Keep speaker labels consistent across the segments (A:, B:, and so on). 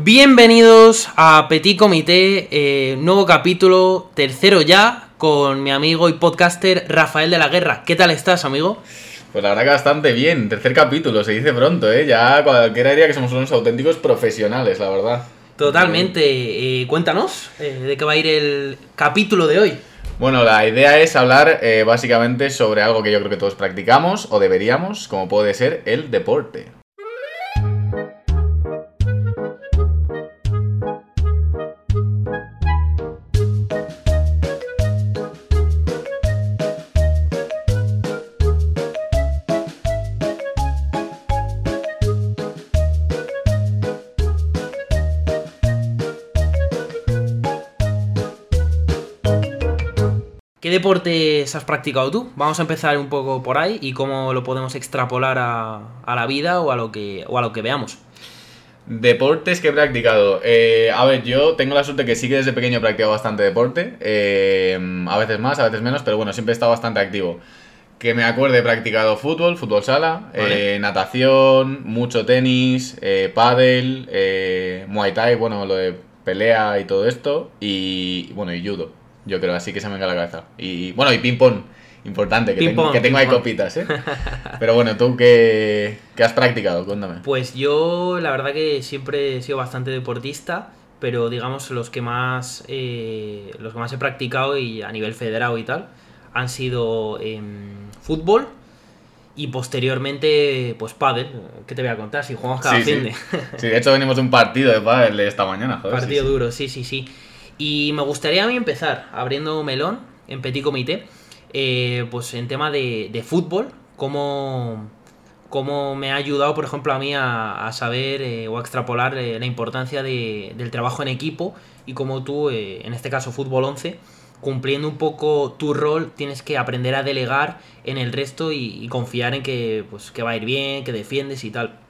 A: Bienvenidos a Petit Comité, eh, nuevo capítulo, tercero ya, con mi amigo y podcaster Rafael de la Guerra. ¿Qué tal estás, amigo?
B: Pues la verdad que bastante bien, tercer capítulo, se dice pronto, ¿eh? Ya cualquiera diría que somos unos auténticos profesionales, la verdad.
A: Totalmente. Eh, cuéntanos eh, de qué va a ir el capítulo de hoy.
B: Bueno, la idea es hablar eh, básicamente sobre algo que yo creo que todos practicamos o deberíamos, como puede ser el deporte.
A: Deportes has practicado tú? Vamos a empezar un poco por ahí y cómo lo podemos extrapolar a, a la vida o a lo que, o a lo que veamos.
B: Deportes que he practicado. Eh, a ver, yo tengo la suerte que sí que desde pequeño he practicado bastante deporte. eh, a veces más, a veces menos, pero bueno, siempre he estado bastante activo. Que me acuerde, he practicado fútbol, fútbol sala,
A: Vale.
B: eh, natación, mucho tenis, eh, pádel, eh, muay thai, bueno, lo de pelea y todo esto. Y bueno, y judo, yo creo, así que se me a la cabeza. Y bueno, y ping pong, importante, que, tengo,
A: Ping-pong,
B: que tengo ahí
A: ping-pong.
B: copitas, ¿eh? Pero bueno, ¿tú qué, qué has practicado? Cuéntame.
A: Pues yo la verdad que siempre he sido bastante deportista, pero digamos los que más eh, los que más he practicado y a nivel federado y tal han sido em, fútbol y posteriormente pues pádel. ¿Qué te voy a contar? Si jugamos cada
B: Sí, sí.
A: fin de
B: Sí, de hecho venimos de un partido de pádel de esta mañana, joder.
A: partido
B: sí, sí.
A: duro, sí, sí, sí. Y me gustaría a mí empezar abriendo melón en Petit Comité, eh, pues en tema de, de fútbol, cómo, cómo me ha ayudado, por ejemplo, a mí a, saber eh, o a extrapolar eh, la importancia de- del trabajo en equipo y cómo tú, en este caso fútbol 11, cumpliendo un poco tu rol, tienes que aprender a delegar en el resto y, y confiar en que, pues, que va a ir bien, que defiendes y tal.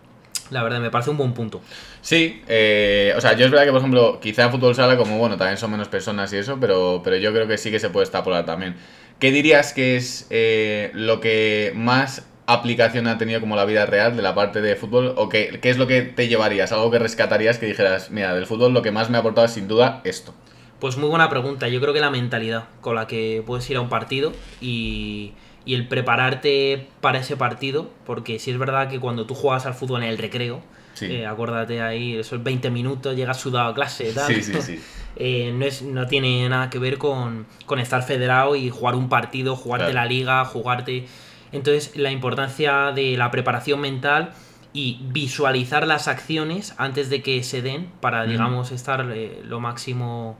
A: La verdad, me parece un buen punto.
B: Sí, eh, o sea, yo es verdad que, por ejemplo, quizá en fútbol sala, como bueno, también son menos personas y eso, pero, pero yo creo que sí que se puede extrapolar también. ¿Qué dirías que es eh, lo que más aplicación ha tenido como la vida real de la parte de fútbol? ¿O qué, qué es lo que te llevarías? ¿Algo que rescatarías que dijeras, mira, del fútbol lo que más me ha aportado es sin duda esto?
A: Pues muy buena pregunta. Yo creo que la mentalidad con la que puedes ir a un partido y, y el prepararte para ese partido, porque si es verdad que cuando tú juegas al fútbol en el recreo,
B: Sí.
A: eh, acuérdate ahí, esos 20 minutos, llegas sudado a clase, tal.
B: Sí, sí, sí.
A: Eh, no, es, no tiene nada que ver con, con estar federado y jugar un partido, jugarte
B: Claro.
A: la liga, jugarte... Entonces, la importancia de la preparación mental y visualizar las acciones antes de que se den para, digamos, estar eh, lo máximo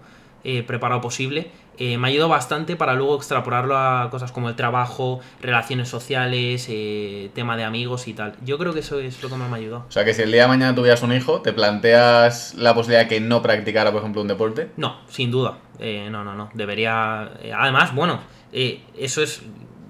A: eh, preparado posible, eh, me ha ayudado bastante para luego extrapolarlo a cosas como el trabajo, relaciones sociales, eh, tema de amigos y tal. Yo creo que eso es lo que más me ha ayudado.
B: O sea, que si el día de mañana tuvieras un hijo, ¿te planteas la posibilidad de que no practicara, por ejemplo, un deporte?
A: No, sin duda. Eh, no, no, no. Debería. eh, además, bueno, eh, eso es.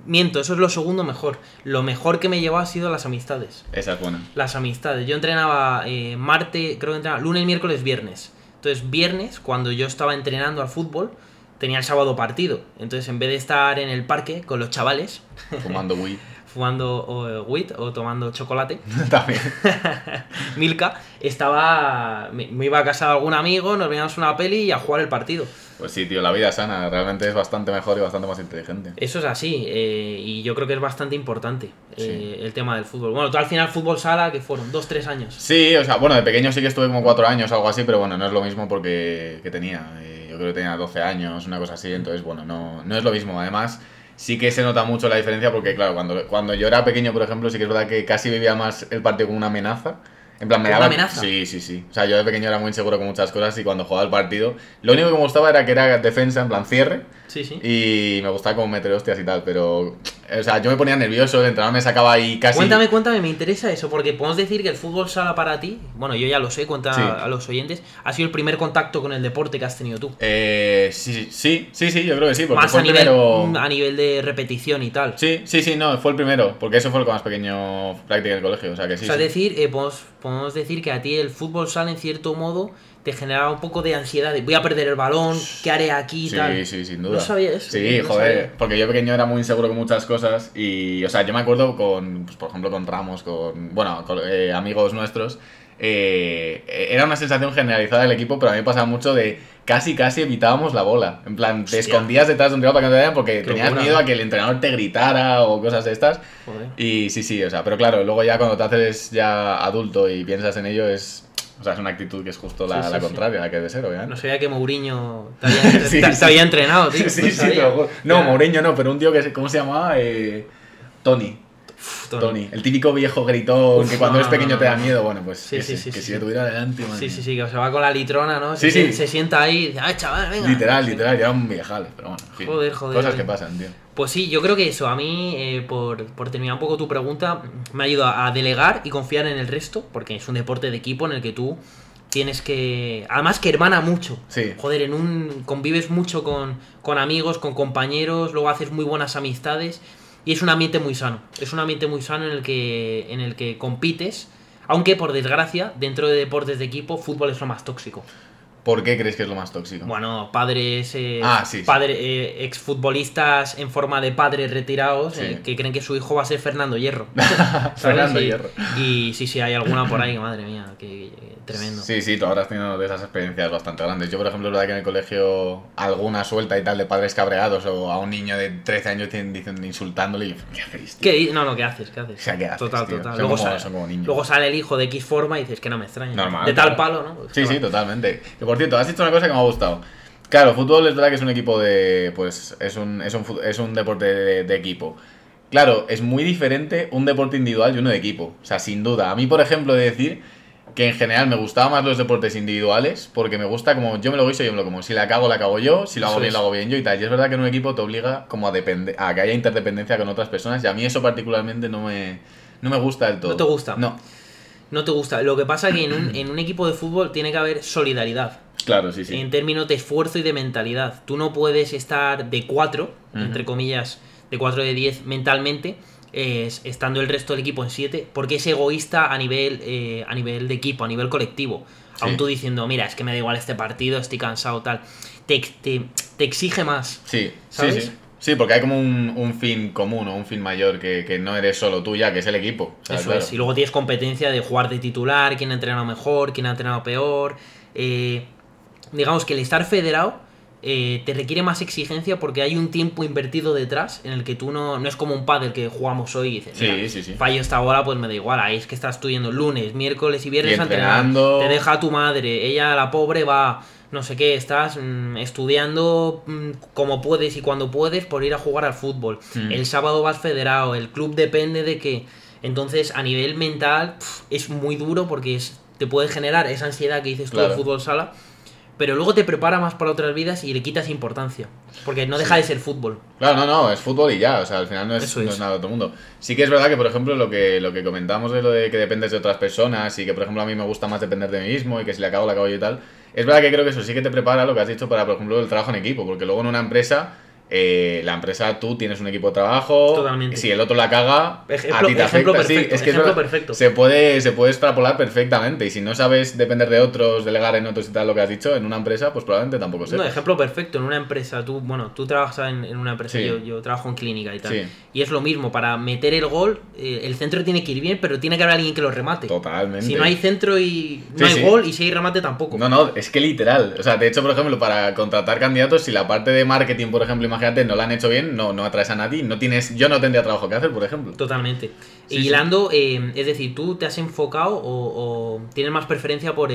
A: Miento, eso es lo segundo mejor. Lo mejor que me llevó ha sido las amistades.
B: Esa es buena.
A: Las amistades. Yo entrenaba eh, martes, creo que entrenaba lunes, miércoles, viernes. Entonces, viernes, cuando yo estaba entrenando al fútbol, tenía el sábado partido. Entonces, en vez de estar en el parque con los chavales,
B: Fumando weed.
A: Fumando o, o tomando chocolate,
B: También.
A: Milka, estaba. Me, me iba a casa de algún amigo, nos veíamos una peli y a jugar el partido.
B: Pues sí, tío, la vida sana realmente es bastante mejor y bastante más inteligente.
A: Eso es así, eh, y yo creo que es bastante importante eh,
B: Sí.
A: el tema del fútbol. Bueno, tú al final fútbol sala, que fueron dos, tres años.
B: Sí, o sea, bueno, de pequeño sí que estuve como cuatro años, algo así, pero bueno, no es lo mismo porque que tenía. eh, yo creo que tenía 12 años, una cosa así, entonces, bueno, no, no es lo mismo. Además, sí que se nota mucho la diferencia porque, claro, cuando, cuando yo era pequeño, por ejemplo, sí que es verdad que casi vivía más el partido como una amenaza. En plan, me
A: ¿Como
B: daba...
A: una amenaza?
B: Sí, sí, sí. O sea, yo de pequeño era muy inseguro con muchas cosas y cuando jugaba el partido, lo único que me gustaba era que era defensa, en plan cierre,
A: Sí, sí.
B: y me gustaba como meter hostias y tal, pero... O sea, yo me ponía nervioso, el entrenador me sacaba ahí casi...
A: Cuéntame, cuéntame, me interesa eso, porque podemos decir que el fútbol sala para ti, bueno, yo ya lo sé, cuenta
B: Sí.
A: a los oyentes, ha sido el primer contacto con el deporte que has tenido tú.
B: Eh, sí, sí, sí, sí, yo creo que sí, porque
A: Más
B: fue
A: a
B: el
A: nivel,
B: primero...
A: a nivel de repetición y tal.
B: Sí, sí, sí, no, fue el primero, porque eso fue el que más pequeño práctica en el colegio, o sea que sí.
A: o sea,
B: sí.
A: decir, eh, podemos, podemos decir que a ti el fútbol sala, en cierto modo, te generaba un poco de ansiedad, de voy a perder el balón, ¿qué haré aquí
B: Sí,
A: tal?
B: sí, sin duda.
A: No sabía eso,
B: Sí,
A: no
B: joder,
A: sabía.
B: porque yo pequeño era muy inseguro con muchas cosas y, o sea, yo me acuerdo con, pues, por ejemplo, con Ramos, con, bueno, con eh, amigos nuestros, eh, era una sensación generalizada del equipo, pero a mí me pasaba mucho de casi, casi evitábamos la bola. En plan, te
A: Hostia.
B: escondías detrás de un para que no te vean porque
A: Qué
B: tenías
A: locura,
B: miedo
A: ¿no?
B: a que el entrenador te gritara o cosas de estas.
A: Joder.
B: Y sí, sí, o sea, pero claro, luego ya cuando te haces ya adulto y piensas en ello es... O sea, es una actitud que es justo la,
A: Sí, sí,
B: la
A: sí.
B: contraria, la que debe ser, obviamente.
A: No sabía que Mourinho te había, te- entrenado, tío.
B: Sí,
A: no
B: sí. No. Mourinho no, pero un tío que, ¿cómo se llamaba? Eh, Tony.
A: Uf,
B: Tony. El típico viejo gritón
A: Uf,
B: que cuando
A: no,
B: eres pequeño
A: no,
B: te da miedo. Bueno, pues
A: Sí,
B: ese,
A: sí, sí,
B: que
A: sí,
B: si yo tuviera delante, madre
A: Sí, sí, sí, que se va con la litrona, ¿no?
B: Sí,
A: se,
B: sí.
A: se sienta ahí y dice, ¡ay, chaval, venga!
B: Literal, literal, ya un viejal, pero bueno.
A: Joder, joder,
B: Cosas que pasan, tío.
A: Pues sí, yo creo que eso, a mí, eh, por, por terminar un poco tu pregunta, me ayuda a delegar y confiar en el resto, porque es un deporte de equipo en el que tú tienes que... Además que hermana mucho.
B: Sí.
A: Joder, en un convives mucho con, con amigos, con compañeros, luego haces muy buenas amistades y es un ambiente muy sano. Es un ambiente muy sano en el que, en el que compites, aunque por desgracia, dentro de deportes de equipo, fútbol es lo más tóxico.
B: ¿Por qué crees que es lo más tóxico?
A: Bueno, padres, eh,
B: Ah, sí, sí.
A: padre- eh, exfutbolistas en forma de padres retirados
B: Sí.
A: eh, que creen que su hijo va a ser Fernando Hierro.
B: Fernando Hierro.
A: Y sí, sí, hay alguna por ahí, madre mía, que, tremendo.
B: Sí, sí, tú ahora has tenido de esas experiencias bastante grandes. Yo, por ejemplo, es verdad que en el colegio alguna suelta y tal de padres cabreados o a un niño de 13 años dicen, insultándole y ¿qué hacéis, tío?
A: ¿Qué No, no, ¿qué haces? ¿Qué haces?
B: O sea, ¿qué haces,
A: Total,
B: tío?
A: total.
B: Son
A: Luego,
B: como-
A: sale,
B: son como niños.
A: luego sale el hijo de X forma y dices que no me extraña.
B: Normal,
A: De tal
B: claro.
A: palo, ¿no? Pues
B: Sí, sí, totalmente. Que por cierto, has dicho una cosa que me ha gustado. Claro, fútbol es verdad que es un equipo de. Pues es un, es un, es un deporte de, de equipo. Claro, es muy diferente un deporte individual y uno de equipo. O sea, sin duda. A mí, por ejemplo, de decir que en general me gustaban más los deportes individuales porque me gusta como yo me lo guiso, yo me lo como. Si la cago, la cago yo. Si lo hago
A: Eso
B: bien,
A: es.
B: lo hago bien yo y tal. Y es verdad que en un equipo te obliga como a, a que haya interdependencia con otras personas y a mí eso particularmente no me, no me gusta del todo.
A: ¿No te gusta?
B: No.
A: No te gusta. Lo que pasa es que en un, en un equipo de fútbol tiene que haber solidaridad.
B: Claro, sí, sí.
A: en términos de esfuerzo y de mentalidad. Tú no puedes estar de 4,
B: Ujú.
A: entre comillas, de 4 de 10 mentalmente, estando el resto del equipo en 7, porque es egoísta a nivel, eh, a nivel de equipo, a nivel colectivo.
B: Sí.
A: Aún tú diciendo, mira, es que me da igual este partido, estoy cansado, tal. Te, te, te exige más.
B: Sí,
A: ¿Sabes?
B: sí, sí. Sí, porque hay como un, un fin común o un fin mayor que, que no eres solo tú ya, que es el equipo. Sea,
A: Eso
B: claro.
A: es. Y luego tienes competencia de jugar de titular, quién ha entrenado mejor, quién ha entrenado peor. Eh, digamos que el estar federado eh, te requiere más exigencia porque hay un tiempo invertido detrás en el que tú no, no es como un pádel que jugamos hoy y dices,
B: Sí,
A: "Mira,
B: sí, sí.
A: fallo esta hora, pues me da igual. Ahí es que estás tú yendo lunes, miércoles y viernes
B: Y
A: a entrenar.
B: entrenando.
A: Te deja tu madre, ella, la pobre, va, no sé qué, estás mm, estudiando mm, como puedes y cuando puedes por ir a jugar al fútbol.
B: Mm.
A: El sábado vas federado, el club depende de que. Entonces, a nivel mental, es muy duro porque es, te puede generar esa ansiedad que dices tú
B: Claro.
A: del fútbol sala. Pero luego te prepara más para otras vidas y le quitas importancia. Porque no deja
B: Sí.
A: de ser fútbol.
B: Claro, no, no, es fútbol y ya, o sea, al final no es nada de otro mundo. Sí que es verdad que, por ejemplo, lo que, lo que comentamos de lo de que dependes de otras personas y que, por ejemplo, a mí me gusta más depender de mí mismo y que si le acabo, la acabo yo y tal, es verdad que creo que eso sí que te prepara lo que has dicho para, por ejemplo, el trabajo en equipo, porque luego en una empresa, eh, la empresa tú tienes un equipo de trabajo,
A: Totalmente.
B: si el otro la caga,
A: Ejemplo-
B: a ti te
A: ejemplo
B: afecta, sí, es que
A: ejemplo perfecto.
B: Se puede, se puede extrapolar perfectamente y si no sabes depender de otros, delegar en otros y tal lo que has dicho, en una empresa, pues probablemente tampoco
A: No,
B: sepas.
A: ejemplo perfecto, en una empresa, tú, bueno, tú trabajas en, en una empresa,
B: Sí.
A: yo, yo trabajo en clínica y tal.
B: Sí.
A: Y es lo mismo, para meter el gol, eh, el centro tiene que ir bien, pero tiene que haber alguien que lo remate.
B: Totalmente.
A: Si no hay centro y no hay gol, y si hay remate tampoco.
B: No, no, es que literal. O sea, de hecho, por ejemplo, para contratar candidatos, si la parte de marketing, por ejemplo, imagínate, no la han hecho bien, no, no atraes a nadie, no tienes, yo no tendría trabajo que hacer, por ejemplo.
A: Totalmente.
B: Sí,
A: y
B: sí.
A: hilando, eh, es decir, tú te has enfocado o, o tienes más preferencia por,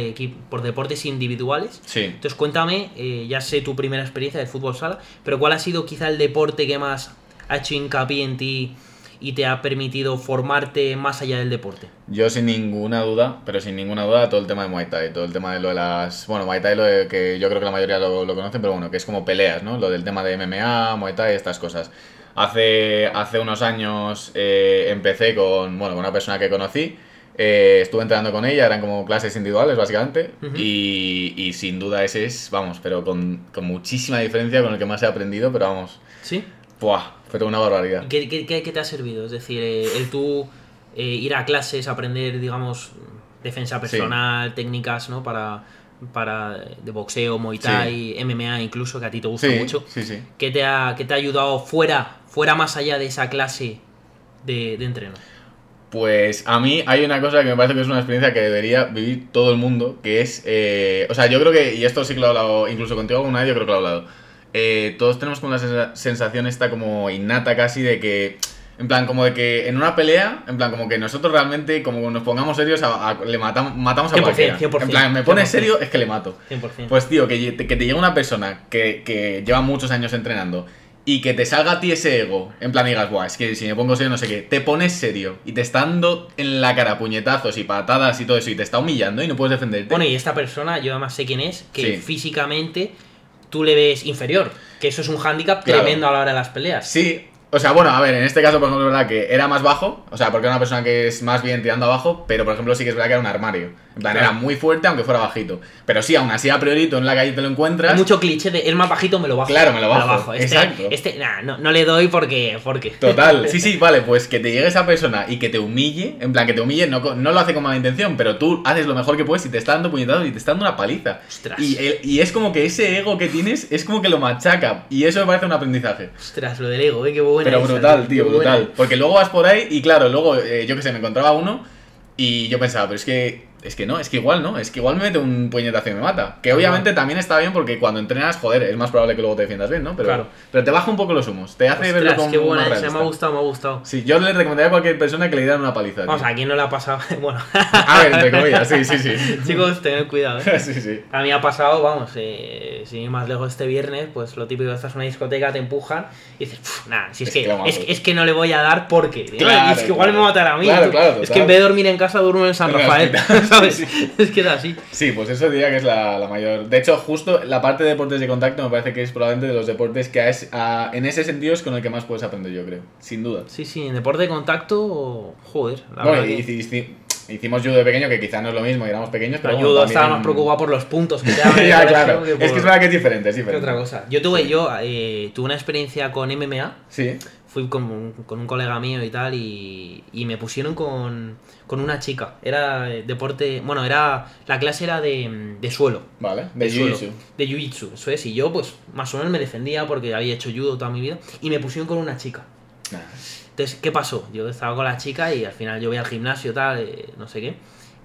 A: por deportes individuales.
B: Sí.
A: Entonces cuéntame, eh, ya sé tu primera experiencia del fútbol sala, pero ¿cuál ha sido quizá el deporte que más ha hecho hincapié en ti y te ha permitido formarte más allá del deporte?
B: Yo sin ninguna duda, pero sin ninguna duda, todo el tema de Muay Thai, todo el tema de lo de las... Bueno, Muay Thai lo de que yo creo que la mayoría lo, lo conocen, pero bueno, que es como peleas, ¿no? Lo del tema de MMA, Muay Thai, estas cosas. Hace, hace unos años eh, empecé con, bueno, con una persona que conocí, eh, estuve entrenando con ella, eran como clases individuales básicamente, y, y sin duda ese es, vamos, pero con, con muchísima diferencia con el que más he aprendido, pero vamos,
A: ¿Sí?
B: ¡Buah! Pero una barbaridad.
A: ¿Qué, qué- qué- qué te ha servido? Es decir, eh, el tú eh, ir a clases, aprender, digamos, defensa personal, técnicas, ¿no? Para, para de boxeo, Muay Thai, MMA incluso, que a ti te gusta
B: Sí,
A: mucho. ¿Qué te ha, qué te ha ayudado fuera, fuera más allá de esa clase de, de entreno?
B: Pues a mí hay una cosa que me parece que es una experiencia que debería vivir todo el mundo, que es, eh, o sea, yo creo que, y esto sí que lo he hablado incluso contigo alguna vez, yo creo que lo he hablado, eh, todos tenemos como sensa- sensación esta como innata casi de que, en plan, como de que en una pelea, en plan, como que nosotros realmente, como nos pongamos serios, a- a- le matamos, matamos a
A: 100%,
B: cualquiera.
A: 100%,
B: En plan, me pones
A: 100%.
B: serio, es que le mato.
A: 100%.
B: Pues tío, que, te llegue una persona que, que lleva muchos años entrenando y que te salga a ti ese ego, en plan digas, Buah, es que si me pongo serio no sé qué, te pones serio y te está dando en la cara puñetazos y patadas y todo eso y te está humillando y no puedes defenderte.
A: Bueno, y esta persona, yo además sé quién es, que
B: Sí.
A: físicamente tú le ves inferior. Que eso es un hándicap
B: Claro.
A: tremendo a la hora de las peleas.
B: Sí, o sea, bueno, a ver, en este caso, por ejemplo, es verdad que era más bajo, o sea, porque era una persona que es más bien tirando abajo, pero por ejemplo sí que es verdad que era un armario. En plan,
A: Claro.
B: era muy fuerte aunque fuera bajito. Pero sí, aún así a priori tú en la calle te lo encuentras.
A: Hay mucho cliché de el más bajito me lo bajo.
B: Claro, me lo bajo,
A: Este,
B: exacto.
A: este nah, no, no le doy porque. porque.
B: Total, sí, sí, vale, pues que te llegue esa persona y que te humille, en plan que te humille, no, no lo hace con mala intención, pero tú haces lo mejor que puedes y te está dando puñetazos y te está dando una paliza.
A: Ostras.
B: Y, el- y es como que ese ego que tienes es como que lo machaca y eso me parece un aprendizaje.
A: Ostras, lo del ego, eh, qué buena.
B: Pero
A: esa,
B: brutal, tío,
A: buena.
B: brutal. Porque luego vas por ahí y claro, luego eh, yo que sé, me encontraba uno y yo pensaba, pero es que es que no, es que igual no, es que igual me mete un puñetazo y me mata. Que obviamente también está bien porque cuando entrenas, joder, es más probable que luego te defiendas bien, ¿no? Pero,
A: Claro.
B: pero te baja un poco los humos, te hace verlo como
A: qué buena esa, me ha gustado, me ha gustado.
B: Sí, yo le recomendaría a cualquier persona que le dieran una paliza.
A: Vamos, a quién no le ha pasado. bueno,
B: A ver, entre comillas, sí, sí, sí.
A: chicos, tened cuidado, eh.
B: sí, sí.
A: A mí ha pasado, vamos, eh, sin ir más lejos este viernes, pues lo típico, estás en una discoteca, te empujan y dices, "Puf, nada, si es,
B: Es
A: que, es,
B: mato".
A: es que no le voy a dar porque.
B: Claro,
A: es que igual me matará a mí.
B: Claro,
A: tú.
B: claro,
A: es que en vez de dormir en casa, duermo en San Rafael.
B: Sí,
A: Es que era así.
B: Sí, pues eso diría que es la, la mayor. De hecho, justo la parte de deportes de contacto me parece que es probablemente de los deportes que es, a- en ese sentido es con el que más puedes aprender, yo creo. Sin duda.
A: Sí, sí, en deporte de contacto, joder. La
B: Bueno, y
A: que-
B: hicimos judo de pequeño, que quizá no es lo mismo, y éramos pequeños, pero. También-
A: estaba más preocupado por los puntos que te daban
B: ya, claro.
A: que
B: Es que es verdad que es diferente, es diferente.
A: otra cosa. Yo tuve, yo eh, tuve una experiencia con MMA.
B: Sí.
A: Fui con un, con un colega mío y tal, y, y me pusieron con, con una chica. Era deporte. Bueno, era. La clase era de, de suelo.
B: Vale. De
A: suelo,
B: jiu-jitsu.
A: De jiu-jitsu, eso es. Y yo, pues, más o menos me defendía porque había hecho judo toda mi vida. Y me pusieron con una chica.
B: Nah.
A: Entonces, ¿qué pasó? Yo estaba con la chica y al final yo voy al gimnasio, tal, eh, no sé qué.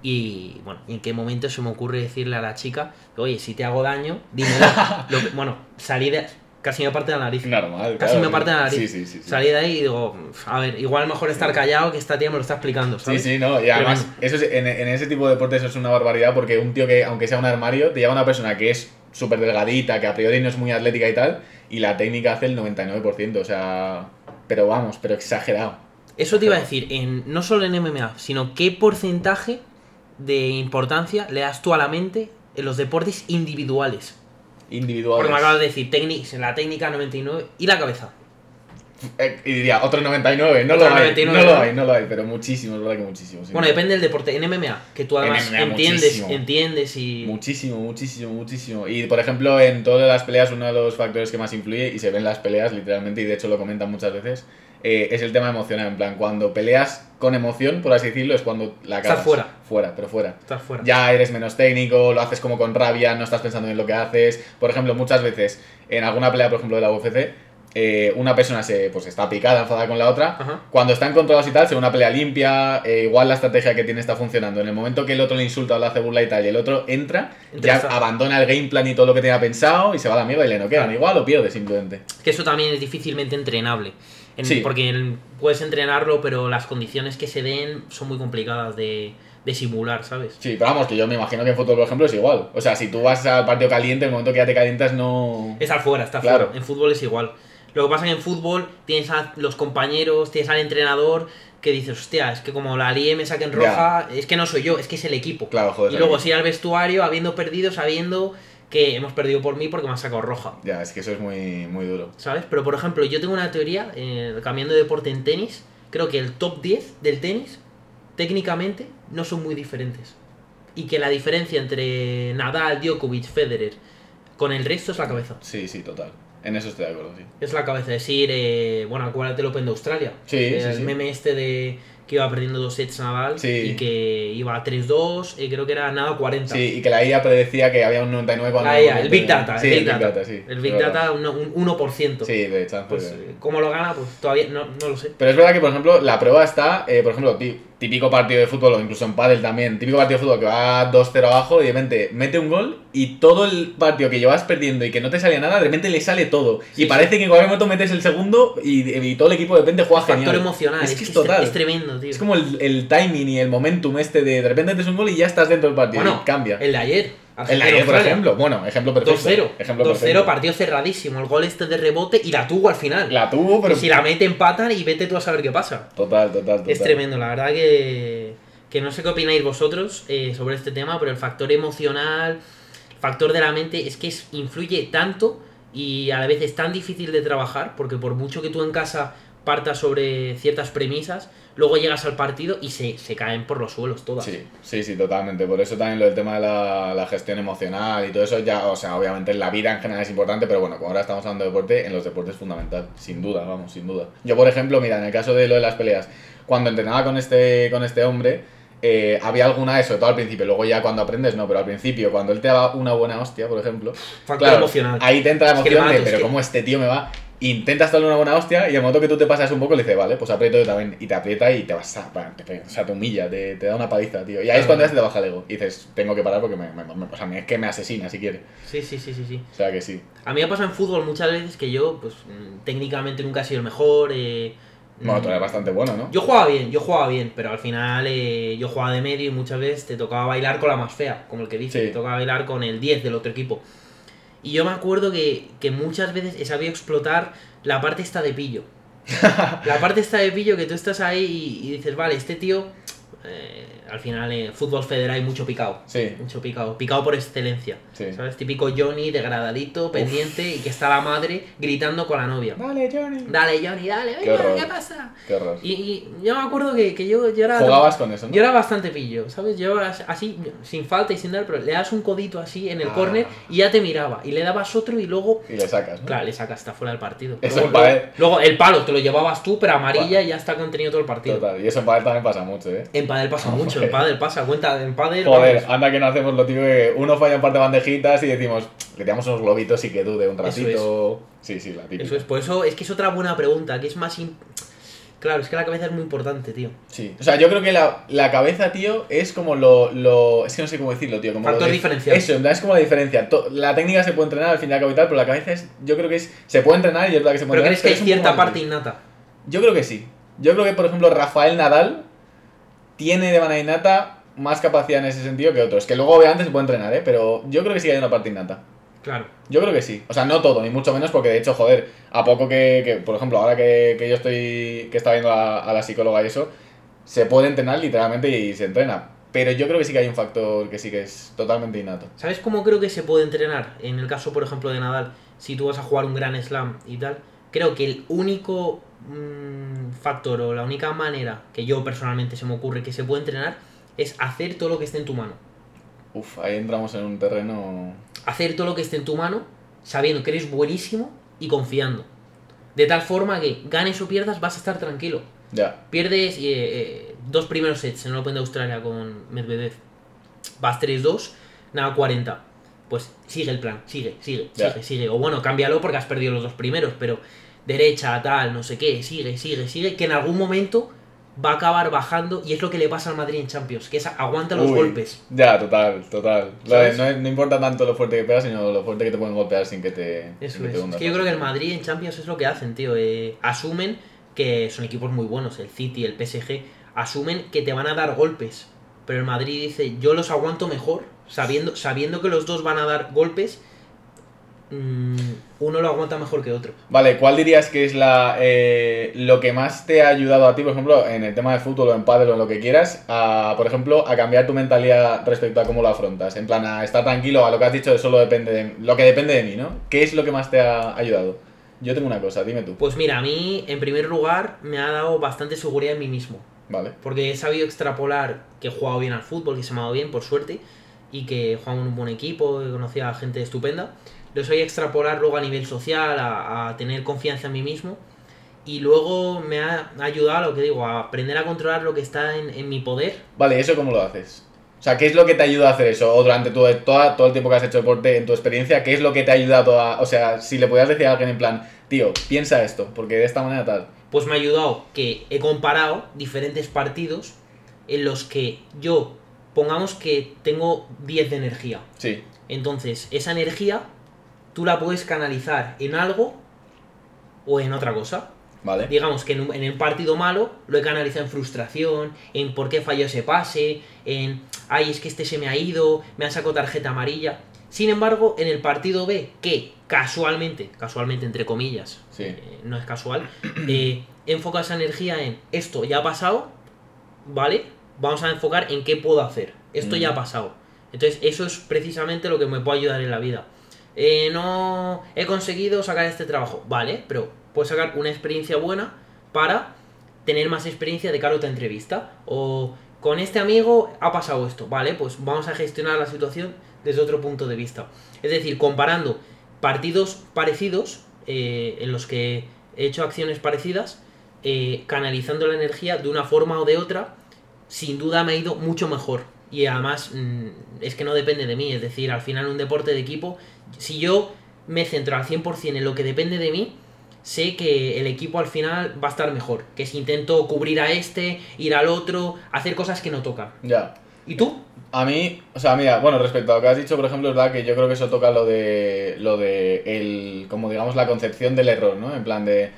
A: Y bueno, ¿y en qué momento se me ocurre decirle a la chica, oye, si te hago daño, dímelo? Lo que- bueno, salí de. Casi me parte la nariz.
B: Normal.
A: Casi
B: claro,
A: me parte la nariz.
B: Sí, sí, sí.
A: Salí de ahí y digo, a ver, igual mejor estar callado que esta tía me lo está explicando,
B: Sí,
A: ¿sabes?
B: sí, no, y además, eso es- en, en ese tipo de deportes eso es una barbaridad porque un tío que, aunque sea un armario, te lleva una persona que es súper delgadita, que a priori no es muy atlética y tal, y la técnica hace el 99%, o sea, pero vamos, pero exagerado.
A: Eso te iba a decir, en, no solo en MMA, sino qué porcentaje de importancia le das tú a la mente en los deportes individuales.
B: Individual.
A: Porque me acabas de decir, técnica, la técnica 99 y la cabeza.
B: Eh, y diría, otro 99, no
A: Otro
B: lo hay,
A: 99,
B: no lo hay, no lo hay, pero muchísimo, es verdad que muchísimo. sí.
A: Bueno, depende del deporte. En MMA, que tú además
B: MMA
A: entiendes,
B: muchísimo.
A: entiendes y...
B: Muchísimo, muchísimo, muchísimo. Y por ejemplo, en todas las peleas, uno de los factores que más influye, y se ven en las peleas literalmente, y de hecho lo comentan muchas veces, eh, es el tema emocional. En plan, cuando peleas con emoción, por así decirlo, es cuando la
A: Estás
B: cagas.
A: fuera.
B: Fuera, pero fuera.
A: Estás fuera.
B: Ya eres menos técnico, lo haces como con rabia, no estás pensando en lo que haces. Por ejemplo, muchas veces, en alguna pelea, por ejemplo, de la UFC, eh, una persona se pues está picada, enfadada con la otra.
A: Ajá.
B: Cuando están controlados y tal, se una pelea limpia, eh, igual la estrategia que tiene está funcionando. En el momento que el otro le insulta o le hace burla y tal, y el otro entra, ya abandona el game plan y todo lo que tenía pensado y se va a la mierda y le noquean.
A: Claro.
B: Igual o pierde simplemente.
A: Que eso también es difícilmente entrenable. En-
B: Sí.
A: Porque en- puedes entrenarlo, pero las condiciones que se den son muy complicadas de, de simular, ¿sabes?
B: Sí, pero vamos, que yo me imagino que en fútbol, por ejemplo, es igual. O sea, si tú vas al partido caliente, el momento que ya te calientas, no.
A: Estar fuera, estar
B: Claro.
A: fuera. En fútbol es igual. Lo que pasa es que en fútbol tienes a los compañeros, tienes al entrenador que dices, hostia, es que como la lié me saquen roja, es que no soy yo, es que es el equipo.
B: Claro, joder.
A: y luego si ir al vestuario habiendo perdido, sabiendo que hemos perdido por mí porque me han sacado roja.
B: Ya, es que eso es muy, muy duro.
A: ¿Sabes? Pero por ejemplo, yo tengo una teoría, eh, cambiando de deporte en tenis, creo que el top 10 del tenis, técnicamente, no son muy diferentes. Y que la diferencia entre Nadal, Djokovic, Federer, con el resto es la cabeza.
B: Sí, sí, total. En eso estoy de acuerdo, sí.
A: Es la cabeza. Decir, eh, bueno, acuérdate el Open de Australia.
B: Sí,
A: Eh,
B: sí,
A: el
B: sí.
A: meme este de que iba perdiendo dos sets Nadal
B: Sí.
A: y que iba a 3-2, eh, creo que era nada 40.
B: Sí, y que la IA predecía que había un 99 cuando...
A: La IA, el Big Data,
B: Sí,
A: el Big Data.
B: sí.
A: el Big. Data, un, un 1%.
B: Sí, de chance.
A: Pues,
B: de-
A: eh, ¿cómo lo gana? Pues todavía no, no lo sé.
B: Pero es verdad que, por ejemplo, la prueba está, eh, por ejemplo, típico partido de fútbol, o incluso en pádel también, típico partido de fútbol que va 2-0 abajo y de repente mete un gol y todo el partido que llevas perdiendo y que no te salía nada, de repente le sale todo.
A: Sí,
B: y parece que en cualquier momento metes el segundo y, y todo el equipo de repente juega
A: Factor
B: genial.
A: emocional.
B: Es
A: Es,
B: que
A: que
B: es total.
A: Es tremendo, tío.
B: Es como el, el timing y el momentum este de de repente metes un gol y ya estás dentro del partido
A: bueno,
B: y cambia.
A: el de ayer.
B: El de ayer, por ejemplo. Bueno, ejemplo perfecto.
A: 2-0.
B: Ejemplo
A: 2-0,
B: perfecto.
A: partido cerradísimo. El gol este de rebote y la tuvo al final.
B: La tuvo, pero.
A: Y si la mete, empatan y vete tú a saber qué pasa.
B: Total, total, total.
A: Es tremendo, la verdad que, que no sé qué opináis vosotros eh, sobre este tema, pero el factor emocional, el factor de la mente, es que influye tanto y a la vez es tan difícil de trabajar, porque por mucho que tú en casa partas sobre ciertas premisas, luego llegas al partido y se, se caen por los suelos todas.
B: Sí, sí, sí, totalmente. Por eso también lo del tema de la, la gestión emocional y todo eso ya, o sea, obviamente en la vida en general es importante, pero bueno, como ahora estamos hablando de deporte, en los deportes es fundamental, sin duda, vamos, sin duda. Yo, por ejemplo, mira, en el caso de lo de las peleas, cuando entrenaba con este, con este hombre, eh, había alguna de sobre todo al principio, luego ya cuando aprendes no, pero al principio, cuando él te daba una buena hostia, por ejemplo,
A: Factor
B: claro,
A: emocional.
B: ahí te entra la
A: Es que
B: emoción de, pero
A: es que-
B: como este tío me va, intentas darle una buena hostia y el momento que tú te pasas un poco le dices, vale, pues aprieto yo también, y te aprieta y te vas a, te, o sea, te humilla, te, te da una paliza, tío. Y ahí es cuando ya se te baja el ego. Y dices, tengo que parar porque me, me- me- o sea, es que me asesina si quiere.
A: Sí, sí, sí, sí, sí.
B: O sea que sí.
A: A mí me pasa en fútbol muchas veces que yo, pues, mm, técnicamente nunca he sido el mejor. eh,
B: Bueno, tú
A: mm,
B: eres bastante bueno, ¿no?
A: Yo jugaba bien, yo jugaba bien, pero al final eh, yo jugaba de medio y muchas veces te tocaba bailar con la más fea, como el que dice,
B: Sí.
A: te tocaba bailar con el 10 del otro equipo. Y yo me acuerdo que, que muchas veces he sabido explotar la parte esta de pillo. la parte esta de pillo que tú estás ahí y, y dices, vale, este tío, eh, al final en fútbol federal hay mucho picado.
B: Sí,
A: Mucho picado, picado por excelencia.
B: sí.
A: ¿Sabes? Típico Johnny degradadito, pendiente y que está la madre gritando con la novia.
B: Dale, Johnny.
A: Dale, Johnny, dale,
B: Qué horror.
A: ¿qué pasa?
B: Qué horror.
A: Y, y yo me acuerdo que, que yo, yo era.
B: Jugabas con eso, ¿no?
A: Yo era bastante pillo, ¿sabes? Yo as- así, sin falta y sin dar, pero le das un codito así en el
B: Ah.
A: córner y ya te miraba. Y le dabas otro y luego.
B: Y le sacas, ¿no?
A: Claro, le sacas hasta fuera del partido.
B: Eso
A: luego, luego- luego el palo te lo llevabas tú, pero amarilla y ya está contenido todo el partido.
B: Total. Y eso en pádel también pasa mucho, ¿eh?
A: En pádel pasa mucho, en pádel pasa, cuenta, en pádel.
B: Joder,
A: vamos,
B: anda que no hacemos lo tío que uno falla un par de bandejitas y decimos, le tiramos unos globitos y que dude un ratito. Sí, sí, la típica.
A: Eso es, por eso es que es otra buena pregunta, que es más... im- Claro, es que la cabeza es muy importante, tío.
B: Sí. O sea, yo creo que la, la cabeza, tío, es como lo, lo. Es que no sé cómo decirlo, tío. Como
A: Factor
B: de-
A: diferencial.
B: Eso, es como la diferencia. La técnica se puede entrenar al fin y al cabo y tal, pero la cabeza es. Yo creo que es. Se puede entrenar y es verdad que se puede
A: Pero
B: entrenar.
A: crees que hay cierta parte innata.
B: Yo creo que sí. Yo creo que, por ejemplo, Rafael Nadal tiene de manera innata más capacidad en ese sentido que otros. Que luego, obviamente, se puede entrenar, ¿eh? Pero yo creo que sí hay una parte innata.
A: Claro.
B: Yo creo que sí. O sea, no todo, ni mucho menos, porque de hecho, joder, a poco que, que, por ejemplo, ahora que, que yo estoy, que está viendo a, a la psicóloga y eso, se puede entrenar literalmente y se entrena. Pero yo creo que sí que hay un factor que sí que es totalmente innato.
A: ¿Sabes cómo creo que se puede entrenar? En el caso, por ejemplo, de Nadal, si tú vas a jugar un gran slam y tal, creo que el único mm, factor o la única manera que yo personalmente se me ocurre que se puede entrenar es hacer todo lo que esté en tu mano.
B: Uf, ahí entramos en un terreno...
A: Hacer todo lo que esté en tu mano sabiendo que eres buenísimo y confiando. De tal forma que ganes o pierdas vas a estar tranquilo.
B: Ya.
A: Pierdes eh, eh, dos primeros sets en el Open de Australia con Medvedev. Vas 3-2, nada 40. Pues sigue el plan, sigue, sigue,
B: Ya.
A: sigue, sigue. O bueno, cámbialo porque has perdido los dos primeros, pero derecha, tal, no sé qué, sigue, sigue, sigue, que en algún momento va a acabar bajando y es lo que le pasa al Madrid en Champions, que es aguanta los
B: Uy,
A: golpes.
B: Ya, total, total. No, es- no importa tanto lo fuerte que pegas, sino lo fuerte que te pueden golpear sin que te...
A: Eso es.
B: te
A: Es
B: hundas
A: que yo creo que el Madrid en Champions es lo que hacen, tío. eh, asumen que son equipos muy buenos, el City, el PSG, asumen que te van a dar golpes. Pero el Madrid dice, yo los aguanto mejor, sabiendo, sabiendo que los dos van a dar golpes, uno lo aguanta mejor que otro.
B: Vale, ¿cuál dirías que es la eh, lo que más te ha ayudado a ti, por ejemplo, en el tema de fútbol o en pádel o en lo que quieras, a, por ejemplo, a cambiar tu mentalidad respecto a cómo lo afrontas? En plan, a estar tranquilo, a lo que has dicho solo depende de lo que depende de mí, ¿no? ¿Qué es lo que más te ha ayudado? Yo tengo una cosa, dime tú.
A: Pues mira, a mí, en primer lugar, me ha dado bastante seguridad en mí mismo.
B: Vale.
A: Porque he sabido extrapolar que he jugado bien al fútbol, que se me ha dado bien, por suerte, y que he jugado en un buen equipo, he conocido a gente estupenda. Lo sabía extrapolar luego a nivel social, a, a tener confianza en mí mismo. Y luego me ha ayudado, lo que digo, a aprender a controlar lo que está en, en mi poder.
B: Vale, ¿eso cómo lo haces? O sea, ¿qué es lo que te ayuda a hacer eso? O durante tu- toda, todo el tiempo que has hecho deporte, en tu experiencia, ¿qué es lo que te ha ayudado a... O sea, si le pudieras decir a alguien en plan, tío, piensa esto, porque de esta manera tal.
A: Pues me ha ayudado que he comparado diferentes partidos en los que yo, pongamos que tengo 10 de energía.
B: Sí.
A: Entonces, esa energía tú la puedes canalizar en algo o en otra cosa.
B: Vale.
A: Digamos que en, un- en el partido malo lo he canalizado en frustración, en por qué falló ese pase, en, ay, es que este se me ha ido, me han sacado tarjeta amarilla. Sin embargo, en el partido B, que casualmente, casualmente entre comillas,
B: Sí.
A: eh, no es casual, eh, enfoca esa energía en esto ya ha pasado, ¿vale? Vamos a enfocar en qué puedo hacer. Esto ya ha
B: Mm.
A: pasado. Entonces, eso es precisamente lo que me puede ayudar en la vida. Eh, no he conseguido sacar este trabajo, vale, pero puedo sacar una experiencia buena para tener más experiencia de cara a otra entrevista. O con este amigo ha pasado esto, vale, pues vamos a gestionar la situación desde otro punto de vista. Es decir, comparando partidos parecidos eh, en los que he hecho acciones parecidas, eh, canalizando la energía de una forma o de otra, sin duda me ha ido mucho mejor. Y además mm, es que no depende de mí, es decir, al final un deporte de equipo, si yo me centro al 100% en lo que depende de mí, sé que el equipo al final va a estar mejor. Que si intento cubrir a este, ir al otro, hacer cosas que no tocan.
B: Ya.
A: ¿Y tú?
B: A mí, o sea, mira, bueno, respecto a lo que has dicho, por ejemplo, es verdad que yo creo que eso toca lo de, lo de el, como digamos, la concepción del error, ¿no? En plan de,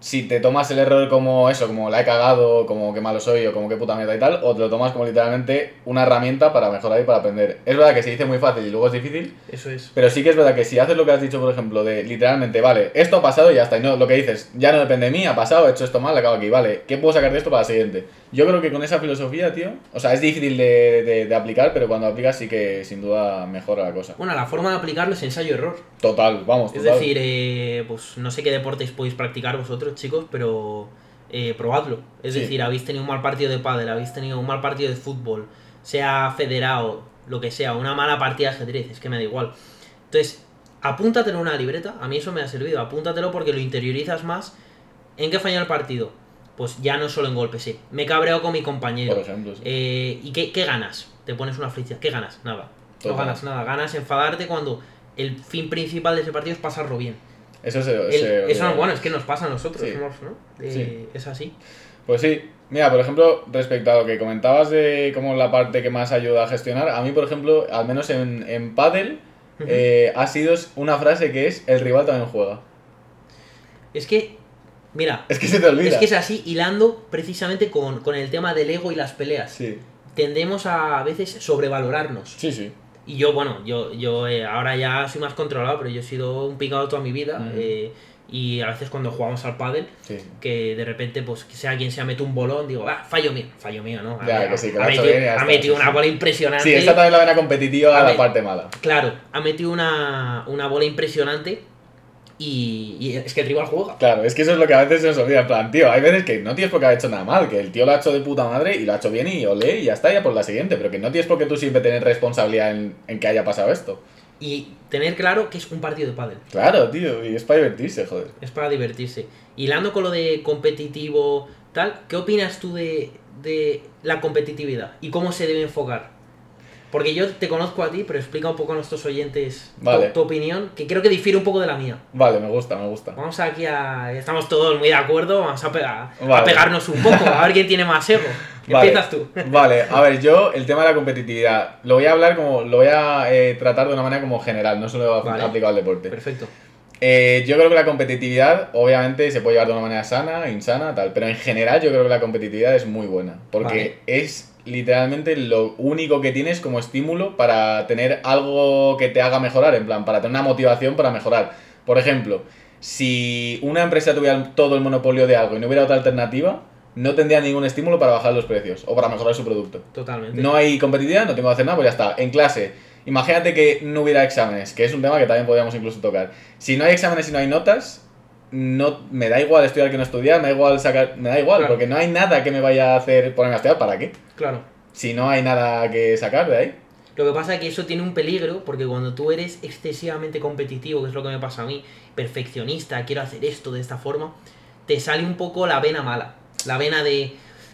B: si te tomas el error como eso, como la he cagado, como que malo soy o como que puta mierda y tal, o te lo tomas como literalmente una herramienta para mejorar y para aprender. Es verdad que se dice muy fácil y luego es difícil,
A: Eso es.
B: pero sí que es verdad que si haces lo que has dicho, por ejemplo, de literalmente, vale, esto ha pasado y ya está, y no, lo que dices, ya no depende de mí, ha pasado, he hecho esto mal, acabo aquí, vale, ¿qué puedo sacar de esto para la siguiente? Yo creo que con esa filosofía, tío, o sea, es difícil de, de- de aplicar, pero cuando aplicas sí que sin duda mejora la cosa.
A: Bueno, la forma de aplicarlo es ensayo-error.
B: Total, vamos,
A: Es
B: total.
A: decir, eh, pues no sé qué deportes podéis practicar vosotros, chicos, pero eh, probadlo. Es
B: Sí.
A: decir, habéis tenido un mal partido de pádel, habéis tenido un mal partido de fútbol, sea federado, lo que sea, una mala partida de ajedrez, es que me da igual. Entonces, apúntatelo en una libreta, a mí eso me ha servido, apúntatelo porque lo interiorizas más. ¿En qué falló el partido? Pues ya no solo en golpes, sí. Me he cabreado con mi compañero.
B: por ejemplo. sí.
A: Eh, ¿Y qué, qué ganas? Te pones una flecha. ¿Qué ganas? Nada. No ganas nada. Ganas enfadarte cuando el fin principal de ese partido es pasarlo bien.
B: Eso se-
A: eso no es bueno, es que nos pasa a nosotros.
B: Sí.
A: somos, ¿no? Eh,
B: Sí.
A: Es así.
B: Pues sí, mira, por ejemplo, respecto a lo que comentabas de cómo la parte que más ayuda a gestionar, a mí, por ejemplo, al menos en, en Paddle, eh, ha sido una frase que es el rival también juega.
A: Es que, mira,
B: Es que se te olvida.
A: es que es así, hilando precisamente con, con el tema del ego y las peleas.
B: Sí,
A: Tendemos a, a veces sobrevalorarnos.
B: sí, sí.
A: Y yo, bueno, yo, yo eh, ahora ya soy más controlado, pero yo he sido un picado toda mi vida.
B: Ujú.
A: eh, y a veces cuando jugamos al pádel,
B: sí.
A: que de repente, pues, sea quien sea, mete un bolón, digo, ah, fallo mío, fallo mío, ¿no? Ha,
B: Ya, que sí, que
A: ha metido,
B: bien
A: ha metido una bola impresionante.
B: Sí, esta también la vena competitiva
A: A
B: la parte mala.
A: Claro, ha metido una, una bola impresionante y, y es que el rival juega.
B: Claro, es que eso es lo que a veces se nos olvida. En plan, tío, hay veces que no tienes por qué haber hecho nada mal, que el tío lo ha hecho de puta madre y lo ha hecho bien y olé y ya está, ya por la siguiente. Pero que no tienes por qué tú siempre tener responsabilidad en, en que haya pasado esto.
A: Y tener claro que es un partido de pádel.
B: Claro, tío, y es para divertirse, joder.
A: Es para divertirse. Hilando con lo de competitivo, tal, ¿qué opinas tú de, de la competitividad y cómo se debe enfocar? Porque yo te conozco a ti, pero explica un poco a nuestros oyentes tu-
B: Vale.
A: tu, opinión, que creo que difiere un poco de la mía.
B: Vale, me gusta, me gusta.
A: Vamos aquí a. Estamos todos muy de acuerdo, vamos a, pegar, a pegarnos un poco, a ver quién tiene más ego.
B: Vale.
A: Empiezas tú.
B: Vale, a ver, yo el tema de la competitividad lo voy a hablar como, lo voy a eh, tratar de una manera como general, no solo aplicado al deporte.
A: Perfecto.
B: Eh, yo creo que la competitividad, obviamente, se puede llevar de una manera sana, insana, tal, pero en general yo creo que la competitividad es muy buena, porque es literalmente lo único que tienes como estímulo para tener algo que te haga mejorar, en plan, para tener una motivación para mejorar. Por ejemplo, si una empresa tuviera todo el monopolio de algo y no hubiera otra alternativa, no tendría ningún estímulo para bajar los precios o para mejorar su producto.
A: Totalmente.
B: No hay competitividad, no tengo que hacer nada, pues ya está. En clase, imagínate que no hubiera exámenes, que es un tema que también podríamos incluso tocar. Si no hay exámenes y no hay notas, no me da igual estudiar que no estudiar, me da igual sacar, me da igual,
A: Claro.
B: porque no hay nada que me vaya a hacer ponerme a estudiar, ¿para qué?
A: Claro.
B: Si no hay nada que sacar de ahí.
A: Lo que pasa es que eso tiene un peligro porque cuando tú eres excesivamente competitivo, que es lo que me pasa a mí, perfeccionista, quiero hacer esto de esta forma, te sale un poco la vena mala. La vena de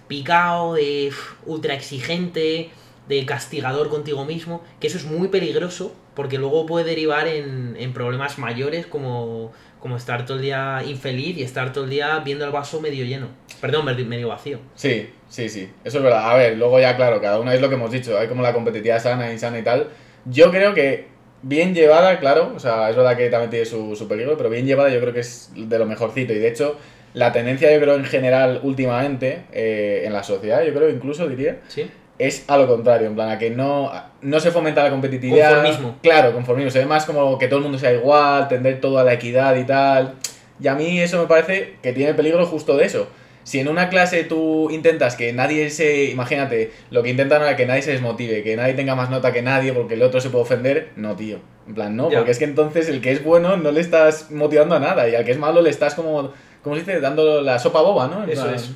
A: picao, de ultra exigente, de castigador contigo mismo, que eso es muy peligroso porque luego puede derivar en, en problemas mayores como, como estar todo el día infeliz y estar todo el día viendo el vaso medio lleno. Perdón, medio vacío.
B: Sí, sí, sí. Eso es verdad. A ver, luego ya, claro, cada uno es lo que hemos dicho. Hay como la competitividad sana, insana y tal. Yo creo que bien llevada, claro. O sea, es verdad que también tiene su, su peligro, pero bien llevada yo creo que es de lo mejorcito. Y de hecho, la tendencia yo creo en general últimamente eh, en la sociedad, yo creo incluso diría,
A: ¿Sí?
B: Es a lo contrario, en plan, a que no, no se fomenta la competitividad.
A: Conformismo.
B: Claro, conformismo. Se ve más como que todo el mundo sea igual, tender todo a la equidad y tal. Y a mí eso me parece que tiene peligro justo de eso. Si en una clase tú intentas que nadie se. Imagínate, lo que intentan ahora es que nadie se desmotive, que nadie tenga más nota que nadie porque el otro se puede ofender. No, tío. En plan, no, porque es que entonces el que es bueno no le estás motivando a nada y al que es malo le estás como. ¿Cómo se dice? Dando la sopa boba, ¿no? En
A: Eso
B: plan-
A: es.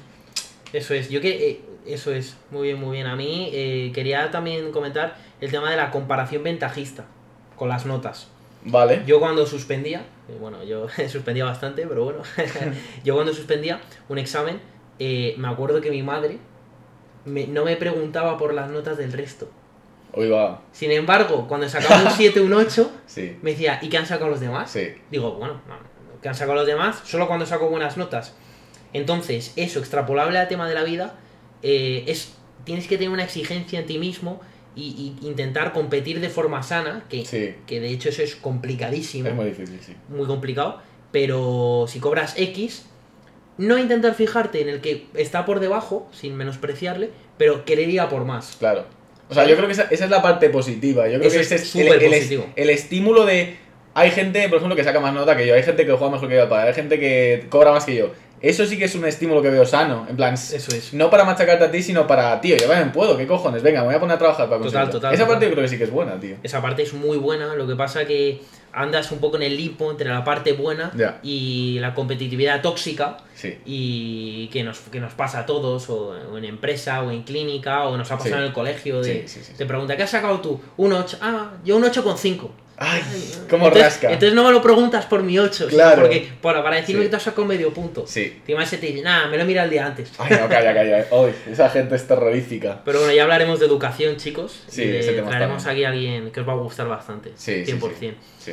A: Eso es. Yo que. eh, eso es. Muy bien, muy bien. A mí eh, quería también comentar el tema de la comparación ventajista con las notas.
B: Vale.
A: Yo cuando suspendía, eh, bueno, yo suspendía bastante, pero bueno, yo cuando suspendía un examen, eh, me acuerdo que mi madre me- no me preguntaba por las notas del resto.
B: Va.
A: Sin embargo, cuando sacaba un 7, un 8,
B: Sí.
A: me decía, ¿y qué han sacado los demás?
B: Sí.
A: Digo, bueno, no, ¿qué han sacado los demás? Solo cuando saco buenas notas. Entonces, eso, extrapolable al tema de la vida, eh, es tienes que tener una exigencia en ti mismo y, y intentar competir de forma sana, que,
B: Sí.
A: que de hecho eso es complicadísimo
B: Es muy difícil, sí.
A: muy complicado, pero si cobras X, no intentar fijarte en el que está por debajo, sin menospreciarle, pero querer ir a por más.
B: Claro. O sea, yo creo que esa, esa es la parte positiva. Yo creo
A: Eso
B: que
A: es
B: ese es el,
A: súper
B: el el estímulo de. Hay gente, por ejemplo, que saca más nota que yo, hay gente que juega mejor que yo, hay gente que cobra más que yo. Eso sí que es un estímulo que veo sano. En plan,
A: Eso es.
B: no para machacarte a ti, sino para, tío, yo también puedo, ¿qué cojones? Venga, me voy a poner a trabajar para
A: Total,
B: conseguirlo.
A: total,
B: Esa
A: total.
B: parte yo creo que sí que es buena, tío.
A: Esa parte es muy buena, lo que pasa que andas un poco en el limbo entre la parte buena
B: Ya.
A: y la competitividad tóxica
B: Sí.
A: y que nos, que nos pasa a todos, o, o en empresa, o en clínica, o nos ha pasado
B: Sí.
A: en el colegio, de,
B: Sí, sí, sí, sí.
A: te pregunta, ¿qué has sacado tú? Un 8, ah, yo un 8,5.
B: Ay, cómo
A: entonces,
B: rasca.
A: Entonces no me lo preguntas por mi 8,
B: Claro.
A: porque, para, para decirme
B: Sí.
A: que te has sacado medio punto.
B: Sí.
A: Encima ese te dice, nada, me lo mira el día antes.
B: Ay, no, calla, calla. Ay, esa gente es terrorífica.
A: Pero bueno, ya hablaremos de educación, chicos.
B: Sí,
A: y
B: ese tema está
A: traeremos
B: bien.
A: aquí a alguien que os va a gustar bastante.
B: Sí, sí,
A: 100%.
B: Sí.